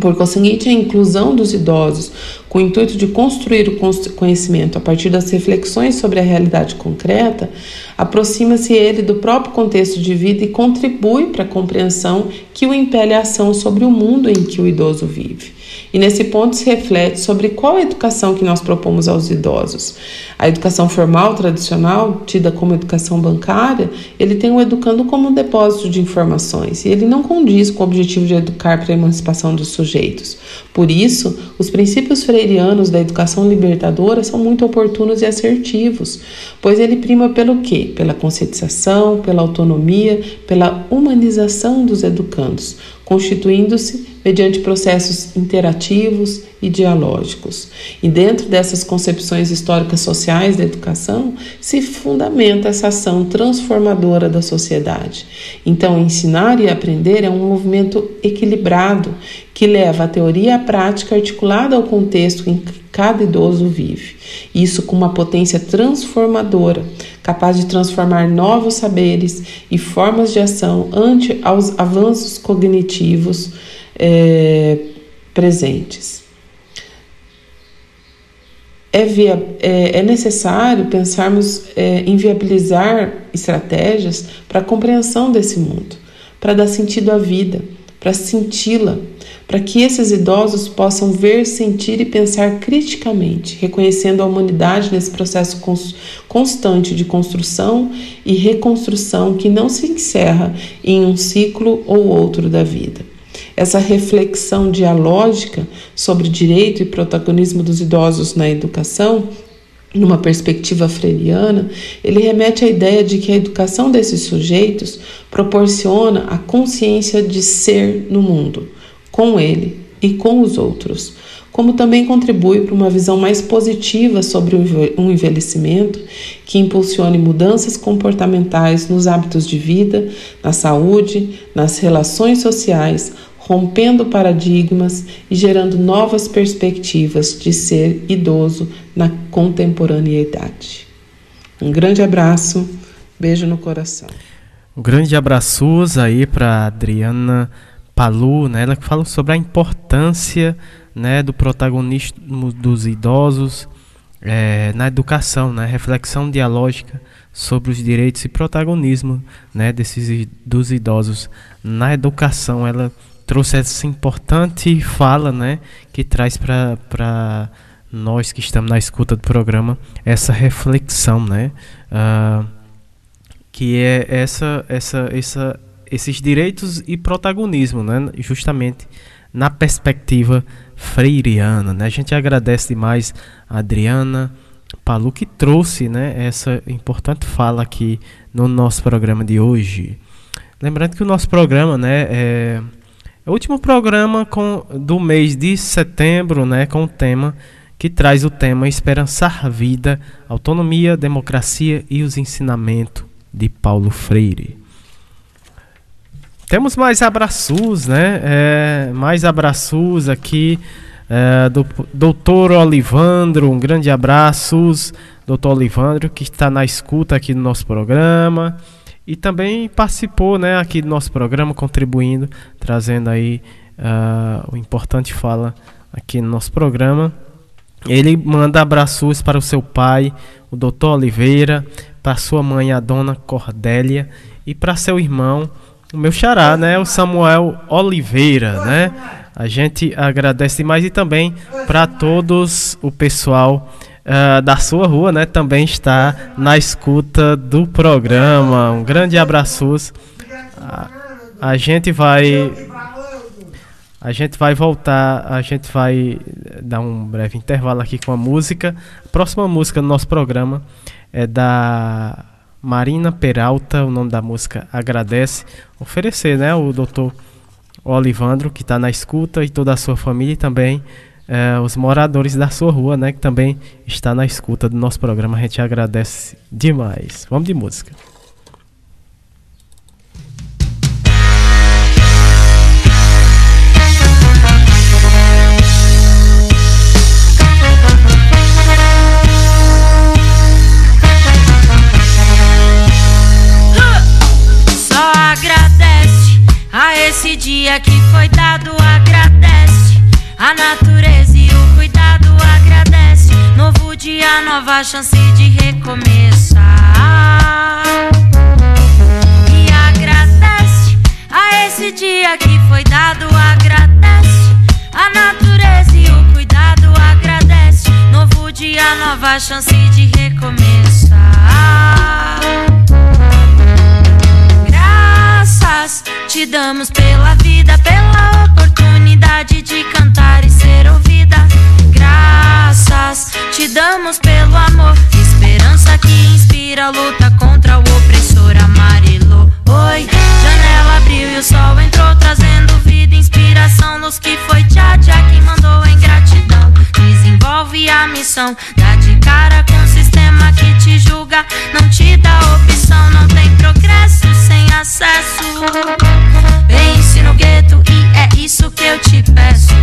Por conseguinte, a inclusão dos idosos com o intuito de construir o conhecimento a partir das reflexões sobre a realidade concreta, aproxima-se ele do próprio contexto de vida e contribui para a compreensão que o impele a ação sobre o mundo em que o idoso vive. E nesse ponto se reflete sobre qual a educação que nós propomos aos idosos. A educação formal tradicional, tida como educação bancária, ele tem o educando como um depósito de informações e ele não condiz com o objetivo de educar para a emancipação dos sujeitos. Por isso, os princípios freirianos da educação libertadora são muito oportunos e assertivos, pois ele prima pelo quê? Pela conscientização, pela autonomia, pela humanização dos educandos, constituindo-se mediante processos interativos e dialógicos. E dentro dessas concepções históricas sociais da educação se fundamenta essa ação transformadora da sociedade. Então, ensinar e aprender é um movimento equilibrado que leva a teoria à prática articulada ao contexto em cada idoso vive. Isso com uma potência transformadora, capaz de transformar novos saberes e formas de ação ante aos avanços cognitivos é, presentes. É, via, é, é, necessário pensarmos é, em viabilizar estratégias para a compreensão desse mundo, para dar sentido à vida, para senti-la, para que esses idosos possam ver, sentir e pensar criticamente, reconhecendo a humanidade nesse processo constante de construção e reconstrução que não se encerra em um ciclo ou outro da vida. Essa reflexão dialógica sobre direito e protagonismo dos idosos na educação numa perspectiva freiriana, ele remete à ideia de que a educação desses sujeitos proporciona a consciência de ser no mundo, com ele e com os outros, como também contribui para uma visão mais positiva sobre um envelhecimento que impulsione mudanças comportamentais nos hábitos de vida, na saúde, nas relações sociais, rompendo paradigmas e gerando novas perspectivas de ser idoso na contemporaneidade. Um grande abraço, beijo no coração. Um grande abraços aí para Adriana Palu, né? Ela que fala sobre a importância, né, do protagonismo dos idosos é, na educação, né? Reflexão dialógica sobre os direitos e protagonismo, né, desses dos idosos na educação. Ela trouxe essa importante fala, né, que traz para nós que estamos na escuta do programa essa reflexão, né, uh, que é essa, essa, essa, esses direitos e protagonismo, né, justamente na perspectiva freiriana, né. A gente agradece demais a Adriana Palu que trouxe, né, essa importante fala aqui no nosso programa de hoje. Lembrando que o nosso programa, né, é o último programa com, do mês de setembro, né, com o tema que traz o tema Esperançar Vida, Autonomia, Democracia e os Ensinamentos de Paulo Freire. Temos mais abraços, né? É, mais abraços aqui é, do doutor Olivandro, um grande abraços, doutor Olivandro, que está na escuta aqui do nosso programa e também participou né, aqui do nosso programa, contribuindo, trazendo aí uh, o importante fala aqui no nosso programa. Ele manda abraços para o seu pai, o doutor Oliveira, para sua mãe, a dona Cordélia, e para seu irmão, o meu xará, né, o Samuel Oliveira, né? A gente agradece demais e também para todos o pessoal uh, da sua rua, né, também está na escuta do programa. Um grande abraço. A, a gente vai a gente vai voltar, a gente vai dar um breve intervalo aqui com a música. A próxima música do nosso programa é da Marina Peralta, o nome da música Agradece. Oferecer, né, o doutor Olivandro, que está na escuta, e toda a sua família e também é, os moradores da sua rua, né, que também está na escuta do nosso programa. A gente agradece demais. Vamos de música. Chance de recomeçar. E agradece a esse dia que foi dado, agradece. A natureza e o cuidado agradece. Novo dia, nova chance de recomeçar. Graças te damos pela vida, pela oportunidade de cantar e ser ouvida. Graças te damos pelo amor, esperança que inspira, luta contra o opressor amarelo. Oi, janela abriu e o sol entrou, trazendo vida, inspiração. Luz que foi tchá, tchá que mandou em gratidão. Desenvolve a missão, dá de cara com o sistema que te julga, não te dá opção, não tem progresso sem acesso. Pense no gueto e é isso que eu te peço.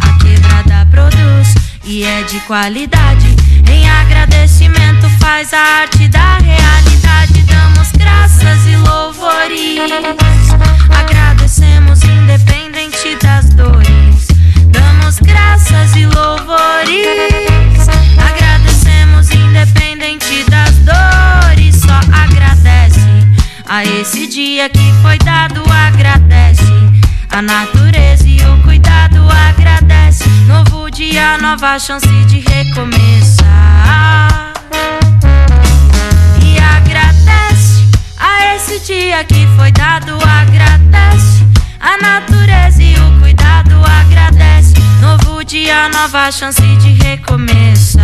A quebrada produz e é de qualidade. Em agradecimento faz a arte da realidade. Damos graças e louvores. Agradecemos independente das dores. Damos graças e louvores. Agradecemos independente das dores. Só agradece a esse dia que foi dado. Agradece a natureza e o cuidado. Agradece novo dia, nova chance de recomeçar. E agradece a esse dia que foi dado. Agradece a natureza e o cuidado. Agradece novo dia, nova chance de recomeçar.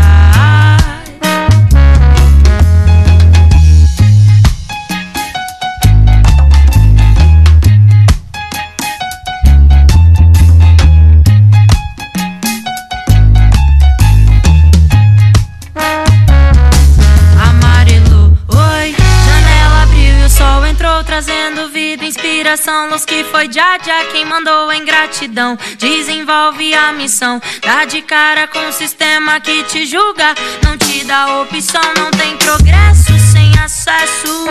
Trazendo vida, inspiração, luz que foi já quem mandou em gratidão. Desenvolve a missão, dá de cara com o sistema que te julga, não te dá opção, não tem progresso sem acesso.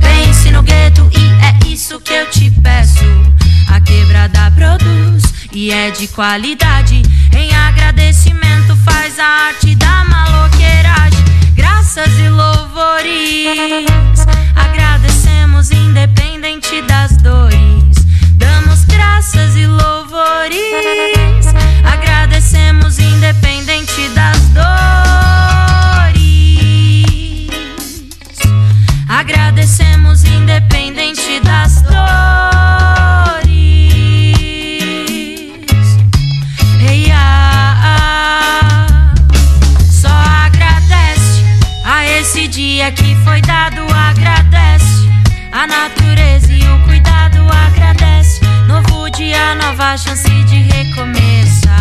Vence no gueto e é isso que eu te peço. A quebrada produz e é de qualidade. Em agradecimento faz a arte da maloqueiragem. Graças e louvores. Agradecemos independente das dores. Damos graças e louvores. Agradecemos independente das dores. Agradecemos independente das dores. Ei, ah, ah. Só agradece a esse dia que foi dado. A natureza e o cuidado. Agradece novo dia, nova chance de recomeçar.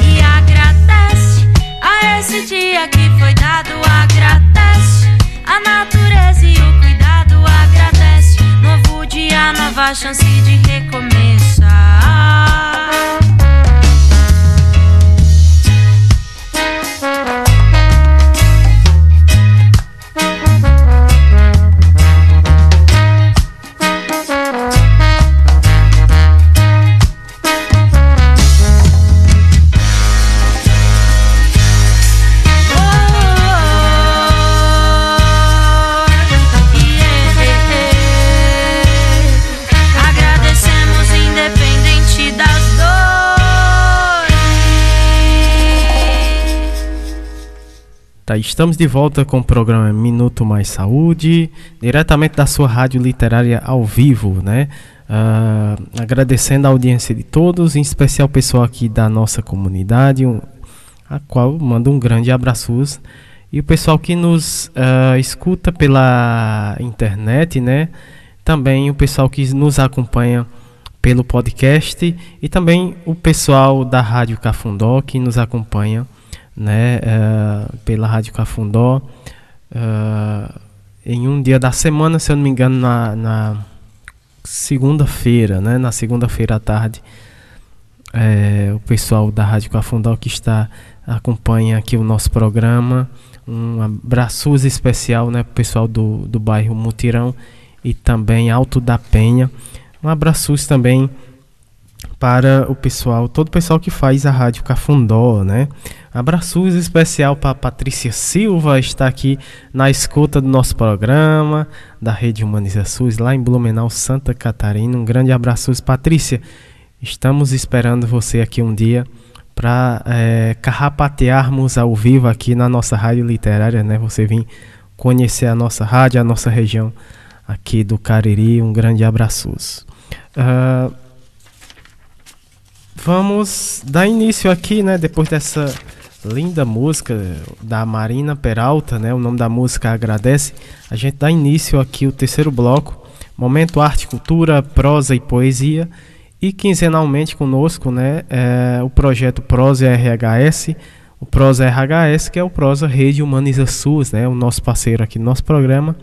E agradece a esse dia que foi dado. Agradece a natureza e o cuidado. Agradece novo dia, nova chance de recomeçar. Tá, estamos de volta com o programa Minuto Mais Saúde, diretamente da sua rádio literária ao vivo, né? Ah, agradecendo a audiência de todos, em especial o pessoal aqui da nossa comunidade, um- a qual mando um grande abraço. E o pessoal que nos ah, escuta pela internet, né? Também o pessoal que nos acompanha pelo podcast e também o pessoal da Rádio Cafundó que nos acompanha né, eh, pela Rádio Cafundó eh, em um dia da semana, se eu não me engano, na, na segunda-feira, né, na segunda-feira à tarde, eh, o pessoal da Rádio Cafundó que está acompanha aqui o nosso programa, um abraço especial, né, pro pessoal do, do bairro Mutirão e também Alto da Penha, um abraço também para o pessoal, todo o pessoal que faz a Rádio Cafundó, né? Abraços especial para Patrícia Silva, está aqui na escuta do nosso programa da Rede Humaniza SUS, lá em Blumenau, Santa Catarina. Um grande abraço, Patrícia. Estamos esperando você aqui um dia para é, carrapatearmos ao vivo aqui na nossa rádio literária, né? Você vir conhecer a nossa rádio, a nossa região aqui do Cariri. Um grande abraço. Ah, Vamos dar início aqui, né? Depois dessa linda música da Marina Peralta, né? O nome da música agradece. A gente dá início aqui o terceiro bloco, momento arte, cultura, prosa e poesia. E quinzenalmente conosco, né? É, o projeto Prosa RHS, o Prosa RHS, que é o Prosa Rede Humaniza SUS, né? O nosso parceiro aqui no nosso programa.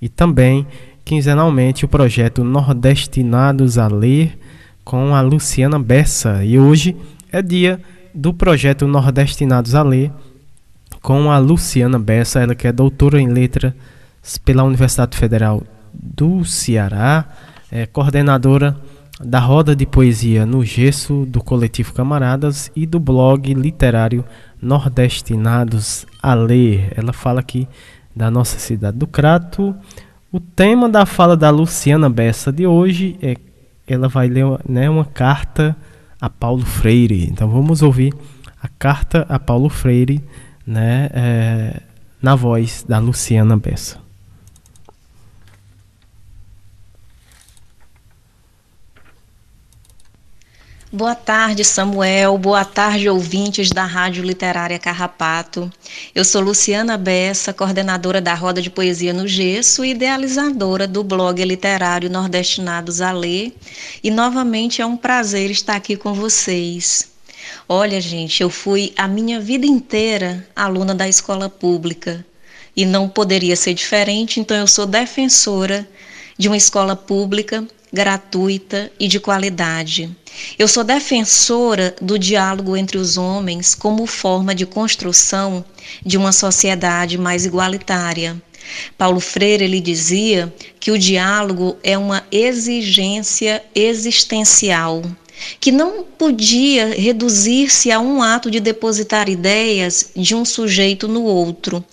E também quinzenalmente o projeto Nordestinados a Ler com a Luciana Bessa. E hoje é dia do projeto Nordestinados a Ler com a Luciana Bessa, ela que é doutora em letras pela Universidade Federal do Ceará, é coordenadora da roda de poesia no gesso do coletivo Camaradas e do blog literário Nordestinados a Ler. Ela fala aqui da nossa cidade do Crato. O tema da fala da Luciana Bessa de hoje é ela vai ler né, uma carta a Paulo Freire. Então vamos ouvir a carta a Paulo Freire, né, é, na voz da Luciana Bessa. Boa tarde, Samuel. Boa tarde, ouvintes da Rádio Literária Carrapato. Eu sou Luciana Bessa, coordenadora da Roda de Poesia no Gesso e idealizadora do blog literário Nordestinados a Ler. E novamente é um prazer estar aqui com vocês. Olha, gente, eu fui a minha vida inteira aluna da escola pública e não poderia ser diferente, então eu sou defensora de uma escola pública gratuita e de qualidade. Eu sou defensora do diálogo entre os homens como forma de construção de uma sociedade mais igualitária. Paulo Freire ele dizia que o diálogo é uma exigência existencial que não podia reduzir-se a um ato de depositar ideias de um sujeito no outro,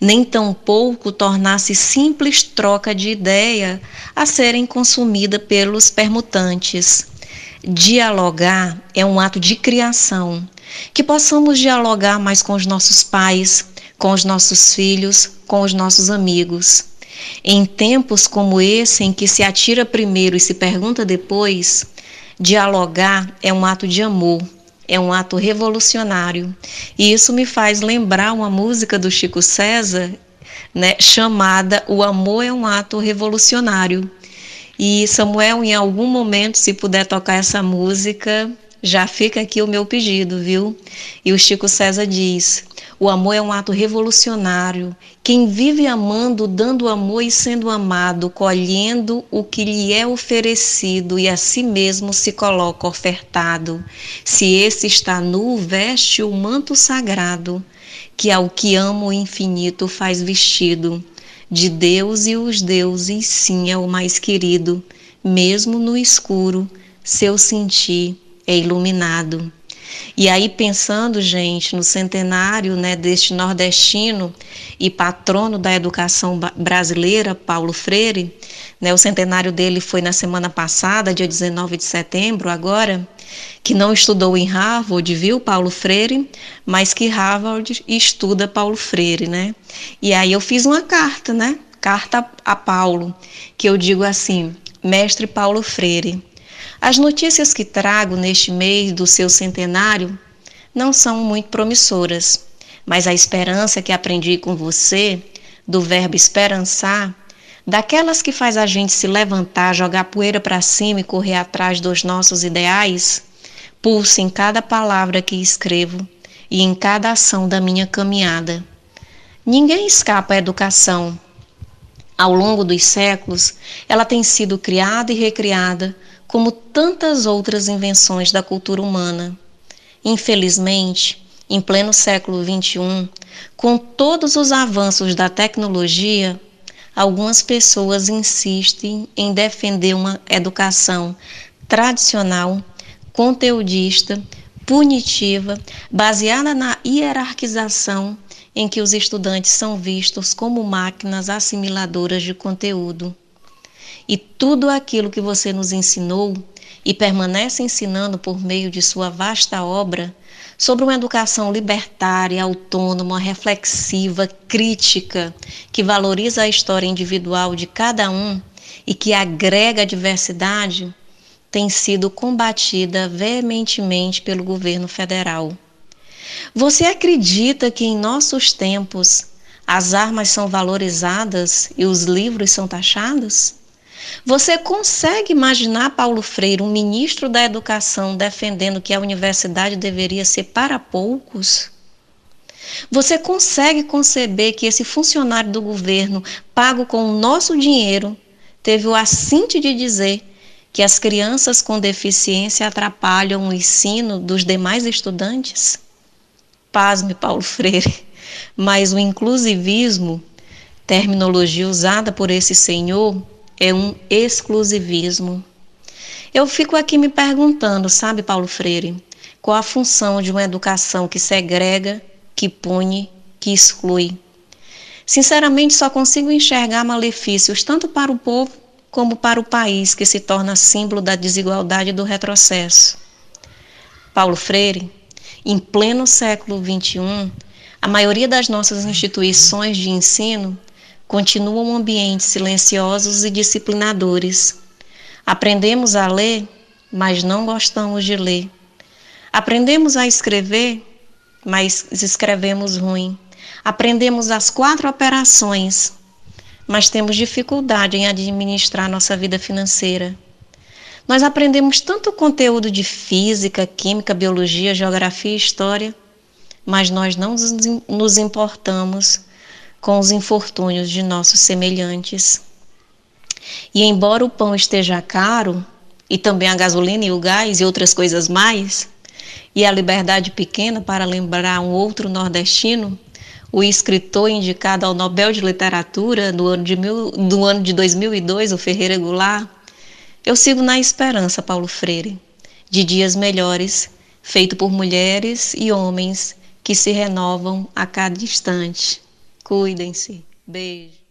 nem tampouco tornar-se simples troca de ideia a serem consumida pelos permutantes. Dialogar é um ato de criação, que possamos dialogar mais com os nossos pais, com os nossos filhos, com os nossos amigos. Em tempos como esse, em que se atira primeiro e se pergunta depois, Dialogar é um ato de amor, é um ato revolucionário. E isso me faz lembrar uma música do Chico César, né, chamada O Amor é um Ato Revolucionário. E Samuel, em algum momento, se puder tocar essa música, já fica aqui o meu pedido, viu? E o Chico César diz: o amor é um ato revolucionário. Quem vive amando, dando amor e sendo amado, colhendo o que lhe é oferecido e a si mesmo se coloca ofertado. Se esse está nu, veste o manto sagrado, que ao que ama o infinito faz vestido. De Deus e os deuses, sim, é o mais querido, mesmo no escuro, seu sentir é iluminado. E aí pensando, gente, no centenário, né, deste nordestino e patrono da educação brasileira, Paulo Freire, né, o centenário dele foi na semana passada, dia 19 de setembro, agora, que não estudou em Harvard, viu, Paulo Freire, mas que Harvard estuda Paulo Freire, né? E aí eu fiz uma carta, né? Carta a Paulo, que eu digo assim: Mestre Paulo Freire, as notícias que trago neste mês do seu centenário não são muito promissoras, mas a esperança que aprendi com você, do verbo esperançar, daquelas que faz a gente se levantar, jogar poeira para cima e correr atrás dos nossos ideais, pulsa em cada palavra que escrevo e em cada ação da minha caminhada. Ninguém escapa à educação. Ao longo dos séculos, ela tem sido criada e recriada como tantas outras invenções da cultura humana. Infelizmente, em pleno século XXI, com todos os avanços da tecnologia, algumas pessoas insistem em defender uma educação tradicional, conteudista, punitiva, baseada na hierarquização em que os estudantes são vistos como máquinas assimiladoras de conteúdo. E tudo aquilo que você nos ensinou e permanece ensinando por meio de sua vasta obra sobre uma educação libertária, autônoma, reflexiva, crítica, que valoriza a história individual de cada um e que agrega a diversidade, tem sido combatida veementemente pelo governo federal. Você acredita que em nossos tempos as armas são valorizadas e os livros são taxados? Você consegue imaginar Paulo Freire, um ministro da Educação, defendendo que a universidade deveria ser para poucos? Você consegue conceber que esse funcionário do governo, pago com o nosso dinheiro, teve o assinte de dizer que as crianças com deficiência atrapalham o ensino dos demais estudantes? Pasme, Paulo Freire, mas o inclusivismo, terminologia usada por esse senhor, é um exclusivismo. Eu fico aqui me perguntando, sabe, Paulo Freire, qual a função de uma educação que segrega, que pune, que exclui? Sinceramente, só consigo enxergar malefícios tanto para o povo como para o país, que se torna símbolo da desigualdade e do retrocesso. Paulo Freire, em pleno século XXI, a maioria das nossas instituições de ensino continuam ambientes silenciosos e disciplinadores. Aprendemos a ler, mas não gostamos de ler. Aprendemos a escrever, mas escrevemos ruim. Aprendemos as quatro operações, mas temos dificuldade em administrar nossa vida financeira. Nós aprendemos tanto conteúdo de física, química, biologia, geografia e história, mas nós não nos importamos com os infortúnios de nossos semelhantes. E embora o pão esteja caro, e também a gasolina e o gás e outras coisas mais, e a liberdade pequena para lembrar um outro nordestino, o escritor indicado ao Nobel de Literatura do ano de, mil, do ano de 2002, o Ferreira Goulart, eu sigo na esperança, Paulo Freire, de dias melhores, feito por mulheres e homens que se renovam a cada instante. Cuidem-se. Beijo.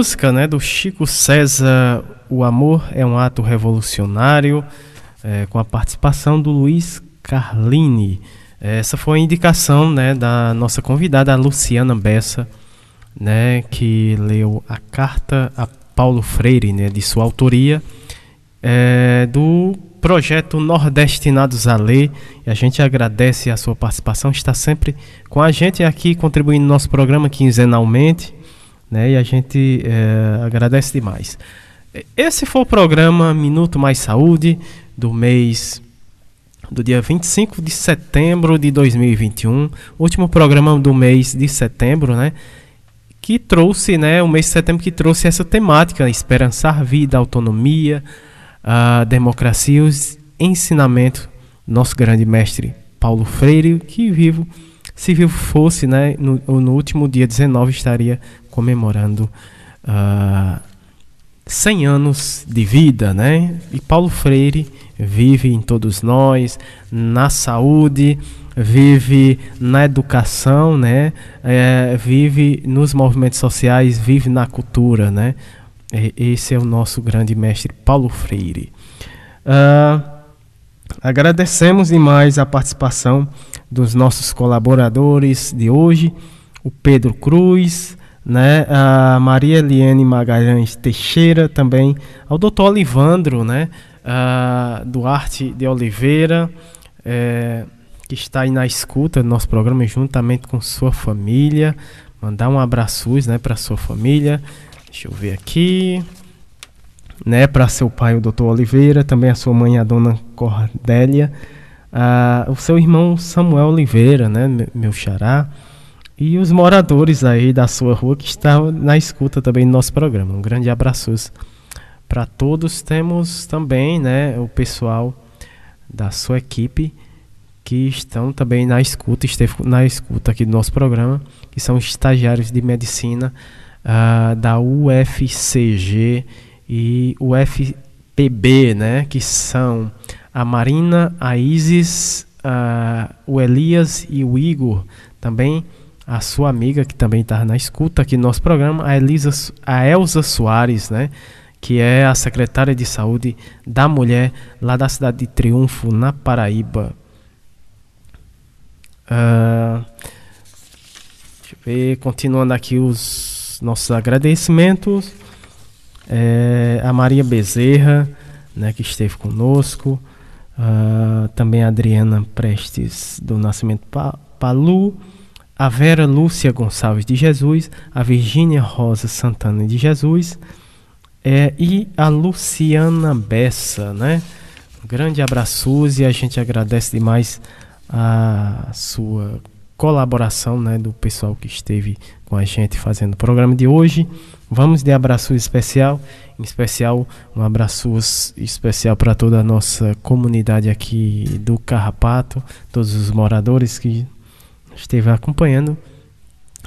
Música, né, do Chico César. O amor é um ato revolucionário, é, com a participação do Luiz Carlini. Essa foi a indicação, né, da nossa convidada, Luciana Bessa, né, que leu a carta a Paulo Freire, né, de sua autoria, é, do projeto Nordestinados a Ler. E a gente agradece a sua participação, está sempre com a gente aqui, contribuindo no nosso programa quinzenalmente né? E a gente é, agradece demais. Esse foi o programa Minuto Mais Saúde do mês do dia 25 de setembro de 2021, último programa do mês de setembro, né? Que trouxe, né, o mês de setembro que trouxe essa temática, esperançar vida, autonomia, democracia os ensinamentos nosso grande mestre Paulo Freire, que vivo, se vivo fosse, né, no, no último dia 19 estaria comemorando uh, ah, 100 anos de vida, né? E Paulo Freire vive em todos nós, na saúde, vive na educação, né? É, vive nos movimentos sociais, vive na cultura, né? Esse é o nosso grande mestre Paulo Freire. Uh, agradecemos demais a participação dos nossos colaboradores de hoje, o Pedro Cruz, né? A Maria Eliane Magalhães Teixeira também, ao doutor Olivandro, né? A Duarte de Oliveira, é, que está aí na escuta do nosso programa juntamente com sua família. Mandar um abraço né, para sua família. Deixa eu ver aqui. Né, para seu pai, o doutor Oliveira, também a sua mãe, a dona Cordélia, o seu irmão Samuel Oliveira, né, meu xará, e os moradores aí da sua rua que estão na escuta também do nosso programa. Um grande abraço para todos. Temos também né, o pessoal da sua equipe que estão também na escuta, esteve na escuta aqui do nosso programa, que são estagiários de medicina uh, da UFCG e UFPB, né, que são a Marina, a Isis, uh, o Elias e o Igor, também a sua amiga que também está na escuta aqui no nosso programa, a Elisa, a Elza Soares, né? Que é a secretária de saúde da mulher lá da cidade de Triunfo, na Paraíba. Uh, deixa eu ver, continuando aqui os nossos agradecimentos. É, a Maria Bezerra, né, que esteve conosco. Uh, também a Adriana Prestes do Nascimento Palu a Vera Lúcia Gonçalves de Jesus, a Virgínia Rosa Santana de Jesus é, e a Luciana Bessa, né? Um grande abraço e a gente agradece demais a sua colaboração, né, do pessoal que esteve com a gente fazendo o programa de hoje. Vamos de abraço especial, em especial um abraço especial para toda a nossa comunidade aqui do Carrapato, todos os moradores que esteve acompanhando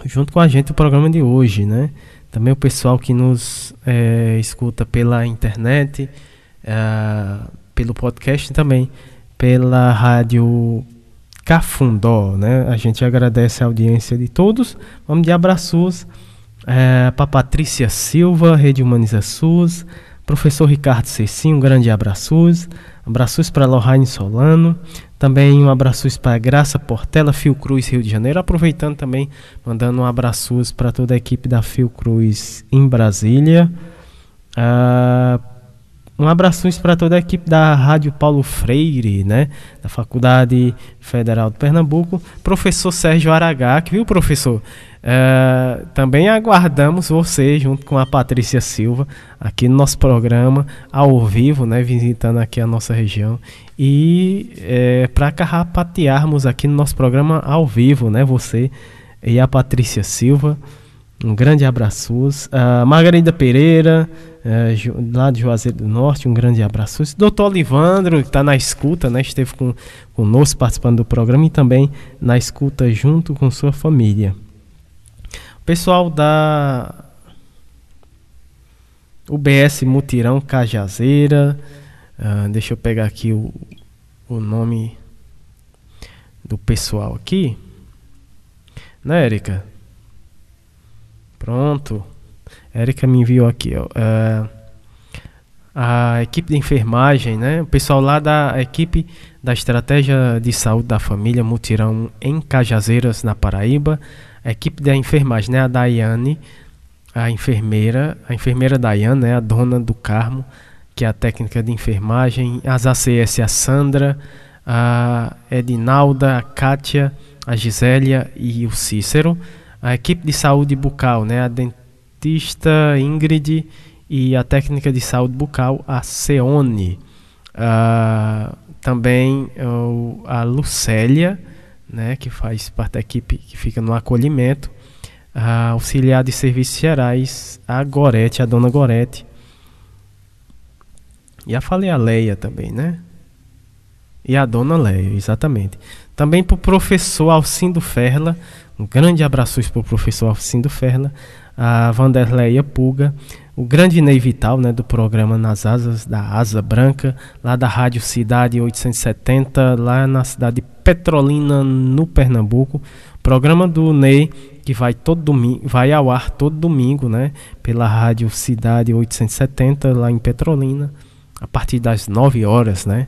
junto com a gente o programa de hoje, né? Também o pessoal que nos é, escuta pela internet, é, pelo podcast também, pela rádio Cafundó, né? A gente agradece a audiência de todos. Vamos de abraços é, para Patrícia Silva, Rede Humaniza SUS, professor Ricardo Cecinho, um grande abraços. Abraços para Lohane Solano, também um abraço para Graça Portela, Fiocruz, Rio de Janeiro. Aproveitando também, mandando um abraço para toda a equipe da Fiocruz em Brasília. Uh, um abraço para toda a equipe da Rádio Paulo Freire, né? Da Faculdade Federal de Pernambuco. Professor Sérgio Aragac, viu, professor? Uh, também aguardamos você, junto com a Patrícia Silva, aqui no nosso programa, ao vivo, né? Visitando aqui a nossa região e é, para carrapatearmos aqui no nosso programa ao vivo, né? Você e a Patrícia Silva. Um grande abraço. A Margarida Pereira, é, lá de Juazeiro do Norte, um grande abraço. Doutor Olivandro, que está na escuta, né? Esteve com, conosco participando do programa e também na escuta junto com sua família. O pessoal da UBS Mutirão Cajazeira. Uh, deixa eu pegar aqui o, o nome do pessoal aqui. Né, Erika? Pronto. Érica me enviou aqui, ó. Uh, a equipe de enfermagem, né? O pessoal lá da equipe da Estratégia de Saúde da Família Mutirão em Cajazeiras, na Paraíba. A equipe da enfermagem, né? A Daiane, a enfermeira, a enfermeira Daiane, né? A dona do Carmo, que é a técnica de enfermagem. As ACS, a Sandra, a Edinalda, a Kátia, a Gisélia e o Cícero. A equipe de saúde bucal, né? A dentista Ingrid e a técnica de saúde bucal, a Seone. Uh, também uh, a Lucélia, né, que faz parte da equipe que fica no acolhimento. A auxiliar de serviços gerais, a Gorete, a dona Gorete. E a falei a Leia também, né? E a dona Leia, exatamente. Também para o professor Alcindo Ferla, um grande abraço para o professor Alcindo Ferla, a Vanderleia Puga, o grande Ney Vital, né, do programa Nas Asas, da Asa Branca, lá da Rádio Cidade 870, lá na cidade de Petrolina, no Pernambuco. Programa do Ney, que vai todo domingo, vai ao ar todo domingo, né, pela Rádio Cidade 870, lá em Petrolina, a partir das 9 horas, né.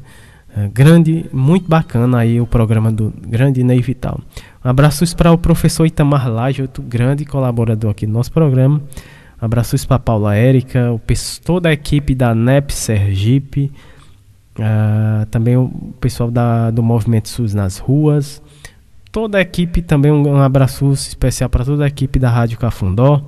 É, grande, muito bacana aí o programa do grande Ney Vital. Um abraço para o professor Itamar Laje, outro grande colaborador aqui do nosso programa. Abraços para Paula Érica, o, toda a equipe da NEP Sergipe, uh, também o pessoal da, do Movimento SUS nas ruas, toda a equipe, também um, um abraço especial para toda a equipe da Rádio Cafundó.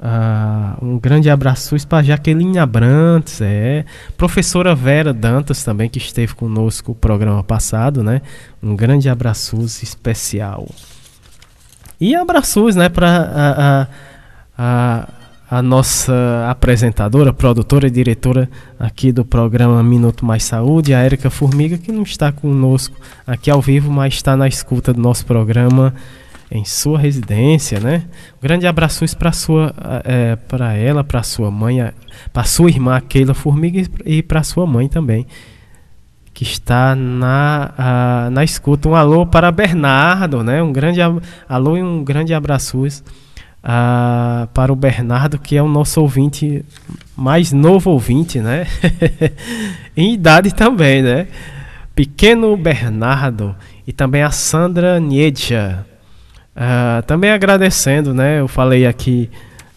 Uh, um grande abraço para Jaqueline Abrantes, é, professora Vera Dantas também que esteve conosco no programa passado, né? Um grande abraço especial. E abraços, né, para a, a a nossa apresentadora, produtora e diretora aqui do programa Minuto Mais Saúde, a Érica Formiga, que não está conosco aqui ao vivo, mas está na escuta do nosso programa em sua residência, né? Um grande abraço para sua, é, para ela, para sua mãe, para sua irmã Keila Formiga e para sua mãe também, que está na, a, na escuta. Um alô para Bernardo, né? Um grande alô e um grande abraço ah, para o Bernardo, que é o nosso ouvinte, mais novo ouvinte, né? em idade também, né? Pequeno Bernardo e também a Sandra Nietzsche. Ah, também agradecendo, né? Eu falei aqui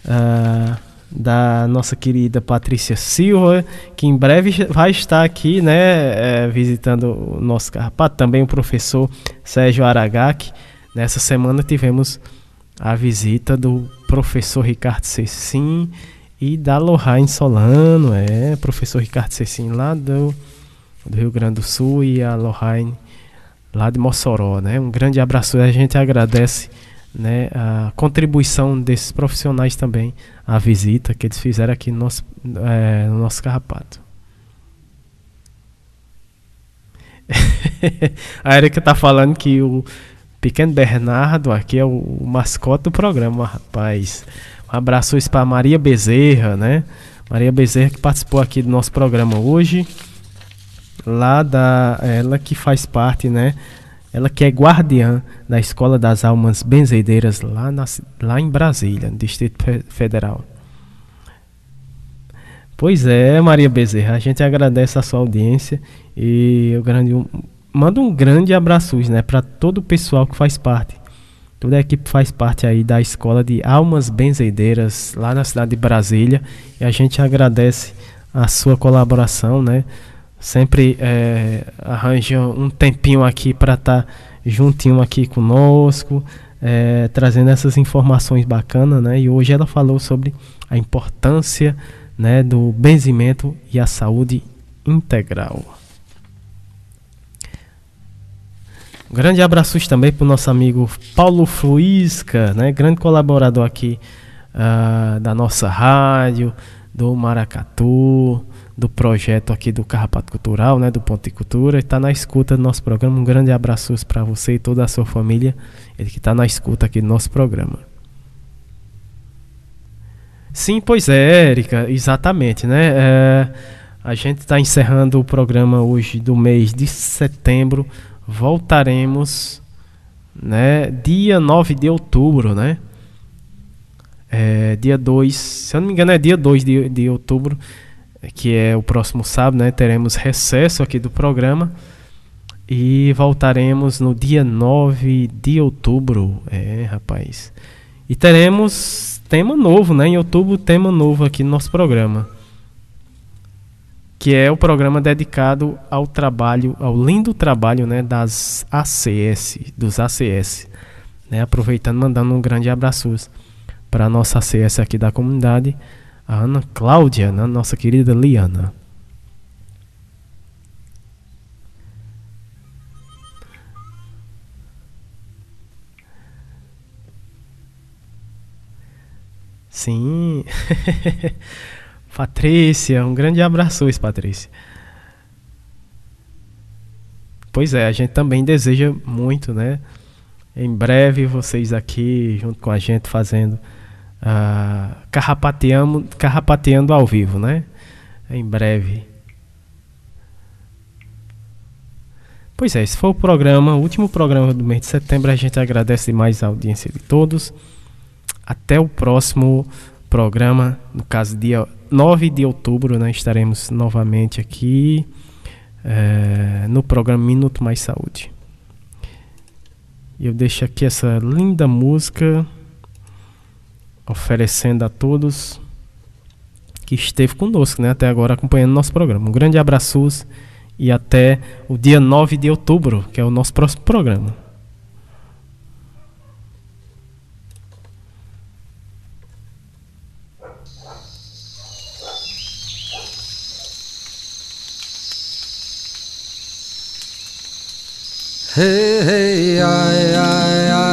ah, da nossa querida Patrícia Silva, que em breve vai estar aqui, né? É, visitando o nosso carrapato. Também o professor Sérgio Aragaki. Nessa semana tivemos a visita do professor Ricardo Cecim e da Lohane Solano, é, professor Ricardo Cecim lá do, do Rio Grande do Sul e a Lohane lá de Mossoró, né? Um grande abraço, a gente agradece, né, a contribuição desses profissionais também, a visita que eles fizeram aqui no nosso, é, no nosso carrapato. a Erika tá falando que o Pequeno Bernardo aqui é o, mascote do programa, rapaz. Um abraço para Maria Bezerra, né? Maria Bezerra que participou aqui do nosso programa hoje. Lá da. Ela que faz parte, né? Ela que é guardiã da Escola das Almas Benzedeiras lá, na, lá em Brasília, no Distrito Federal. Pois é, Maria Bezerra, a gente agradece a sua audiência e o grande manda um grande abraço né, para todo o pessoal que faz parte. Toda a equipe faz parte aí da escola de Almas Benzedeiras, lá na cidade de Brasília. E a gente agradece a sua colaboração, né? Sempre é, arranja um tempinho aqui para estar tá juntinho aqui conosco, é, trazendo essas informações bacanas, né? E hoje ela falou sobre a importância né, do benzimento e a saúde integral. Um grande abraço também para o nosso amigo Paulo Fluisca, né? grande colaborador aqui uh, da nossa rádio, do Maracatu, do projeto aqui do Carrapato Cultural, né? do Ponto de Cultura, está na escuta do nosso programa. Um grande abraço para você e toda a sua família, ele que está na escuta aqui do nosso programa. Sim, pois é, Érica, exatamente, né? É, a gente está encerrando o programa hoje do mês de setembro voltaremos, né, dia 9 de outubro, né? É, dia 2, se eu não me engano, é dia 2 de, de outubro, que é o próximo sábado, né? Teremos recesso aqui do programa. E voltaremos no dia 9 de outubro. É, rapaz. E teremos tema novo, né? Em outubro, tema novo aqui no nosso programa. Que é o programa dedicado ao trabalho, ao lindo trabalho, né, das ACS, dos ACS, né? Aproveitando mandando um grande abraço para nossa ACS aqui da comunidade, a Ana Cláudia, né? nossa querida Liana. Sim. Patrícia, um grande abraço, Patrícia. Pois é, a gente também deseja muito, né? Em breve vocês aqui junto com a gente fazendo uh, carrapateando, carrapateando ao vivo, né? Em breve. Pois é, esse foi o programa, o último programa do mês de setembro. A gente agradece demais a audiência de todos. Até o próximo programa, no caso, dia 9 de outubro, né, estaremos novamente aqui é, no programa Minuto Mais Saúde. Eu deixo aqui essa linda música oferecendo a todos que esteve conosco né, até agora acompanhando nosso programa. Um grande abraço e até o dia 9 de outubro, que é o nosso próximo programa. Hey, hey, ai, ai, ai,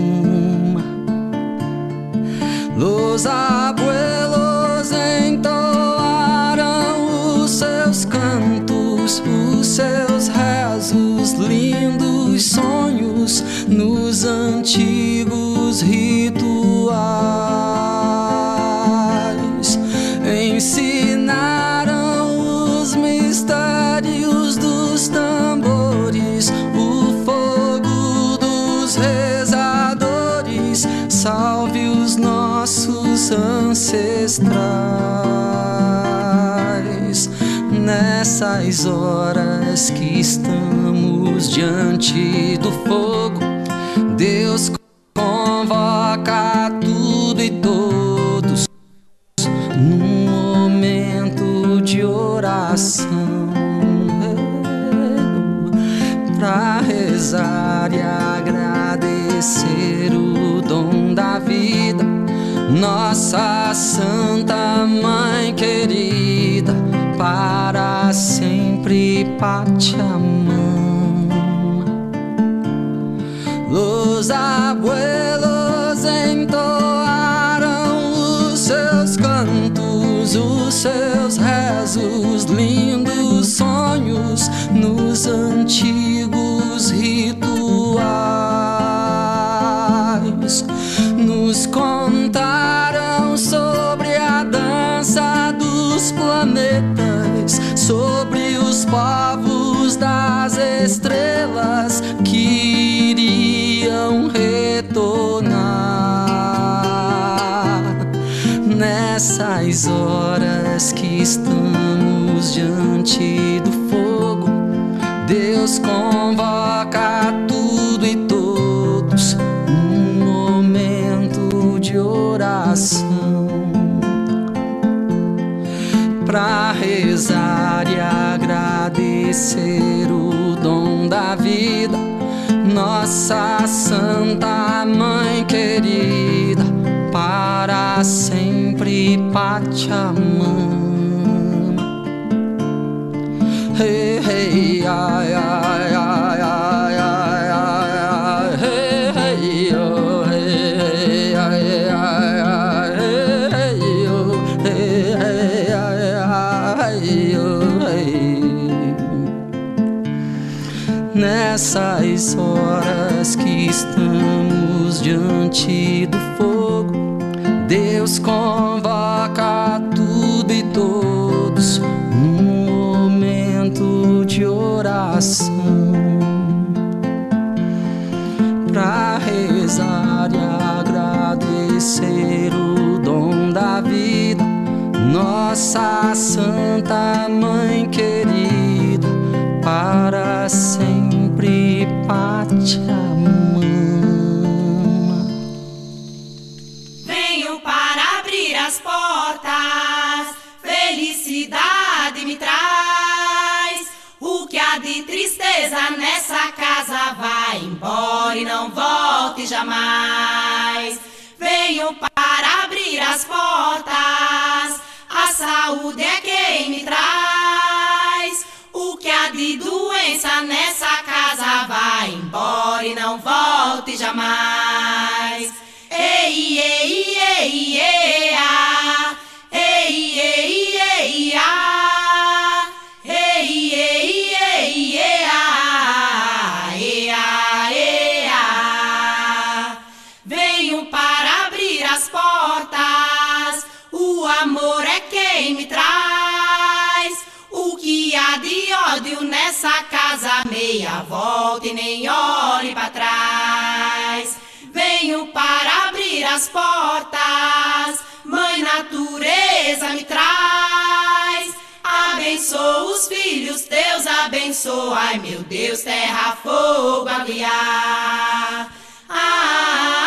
Los abuelos entoaram os seus cantos, os seus rezos, lindos sonhos nos antigos rituais. Ancestrais nessas horas que estamos diante do fogo. Deus Nossa Santa Mãe querida, para sempre Pachamama. Los abuelos entoaram os seus cantos, os seus rezos, lindos sonhos nos antigos nessas horas que estamos diante do fogo. Deus convoca tudo e todos num momento de oração para rezar e agradecer o dom da vida. nossa Santa Mãe querida, para sempre Nessas horas que estamos diante do fogo, Deus convoca oração pra rezar e agradecer o dom da vida, nossa Santa Mãe e não volte jamais. Venho para abrir as portas, a saúde é quem me traz. O que há de doença nessa casa vai embora e não volte jamais. Ei, ei, nessa casa, meia volta e nem olhe para trás. Venho para abrir as portas, Mãe Natureza me traz. Abençoa os filhos, Deus abençoa, ai meu Deus, terra, fogo, água ar. Ah, ah,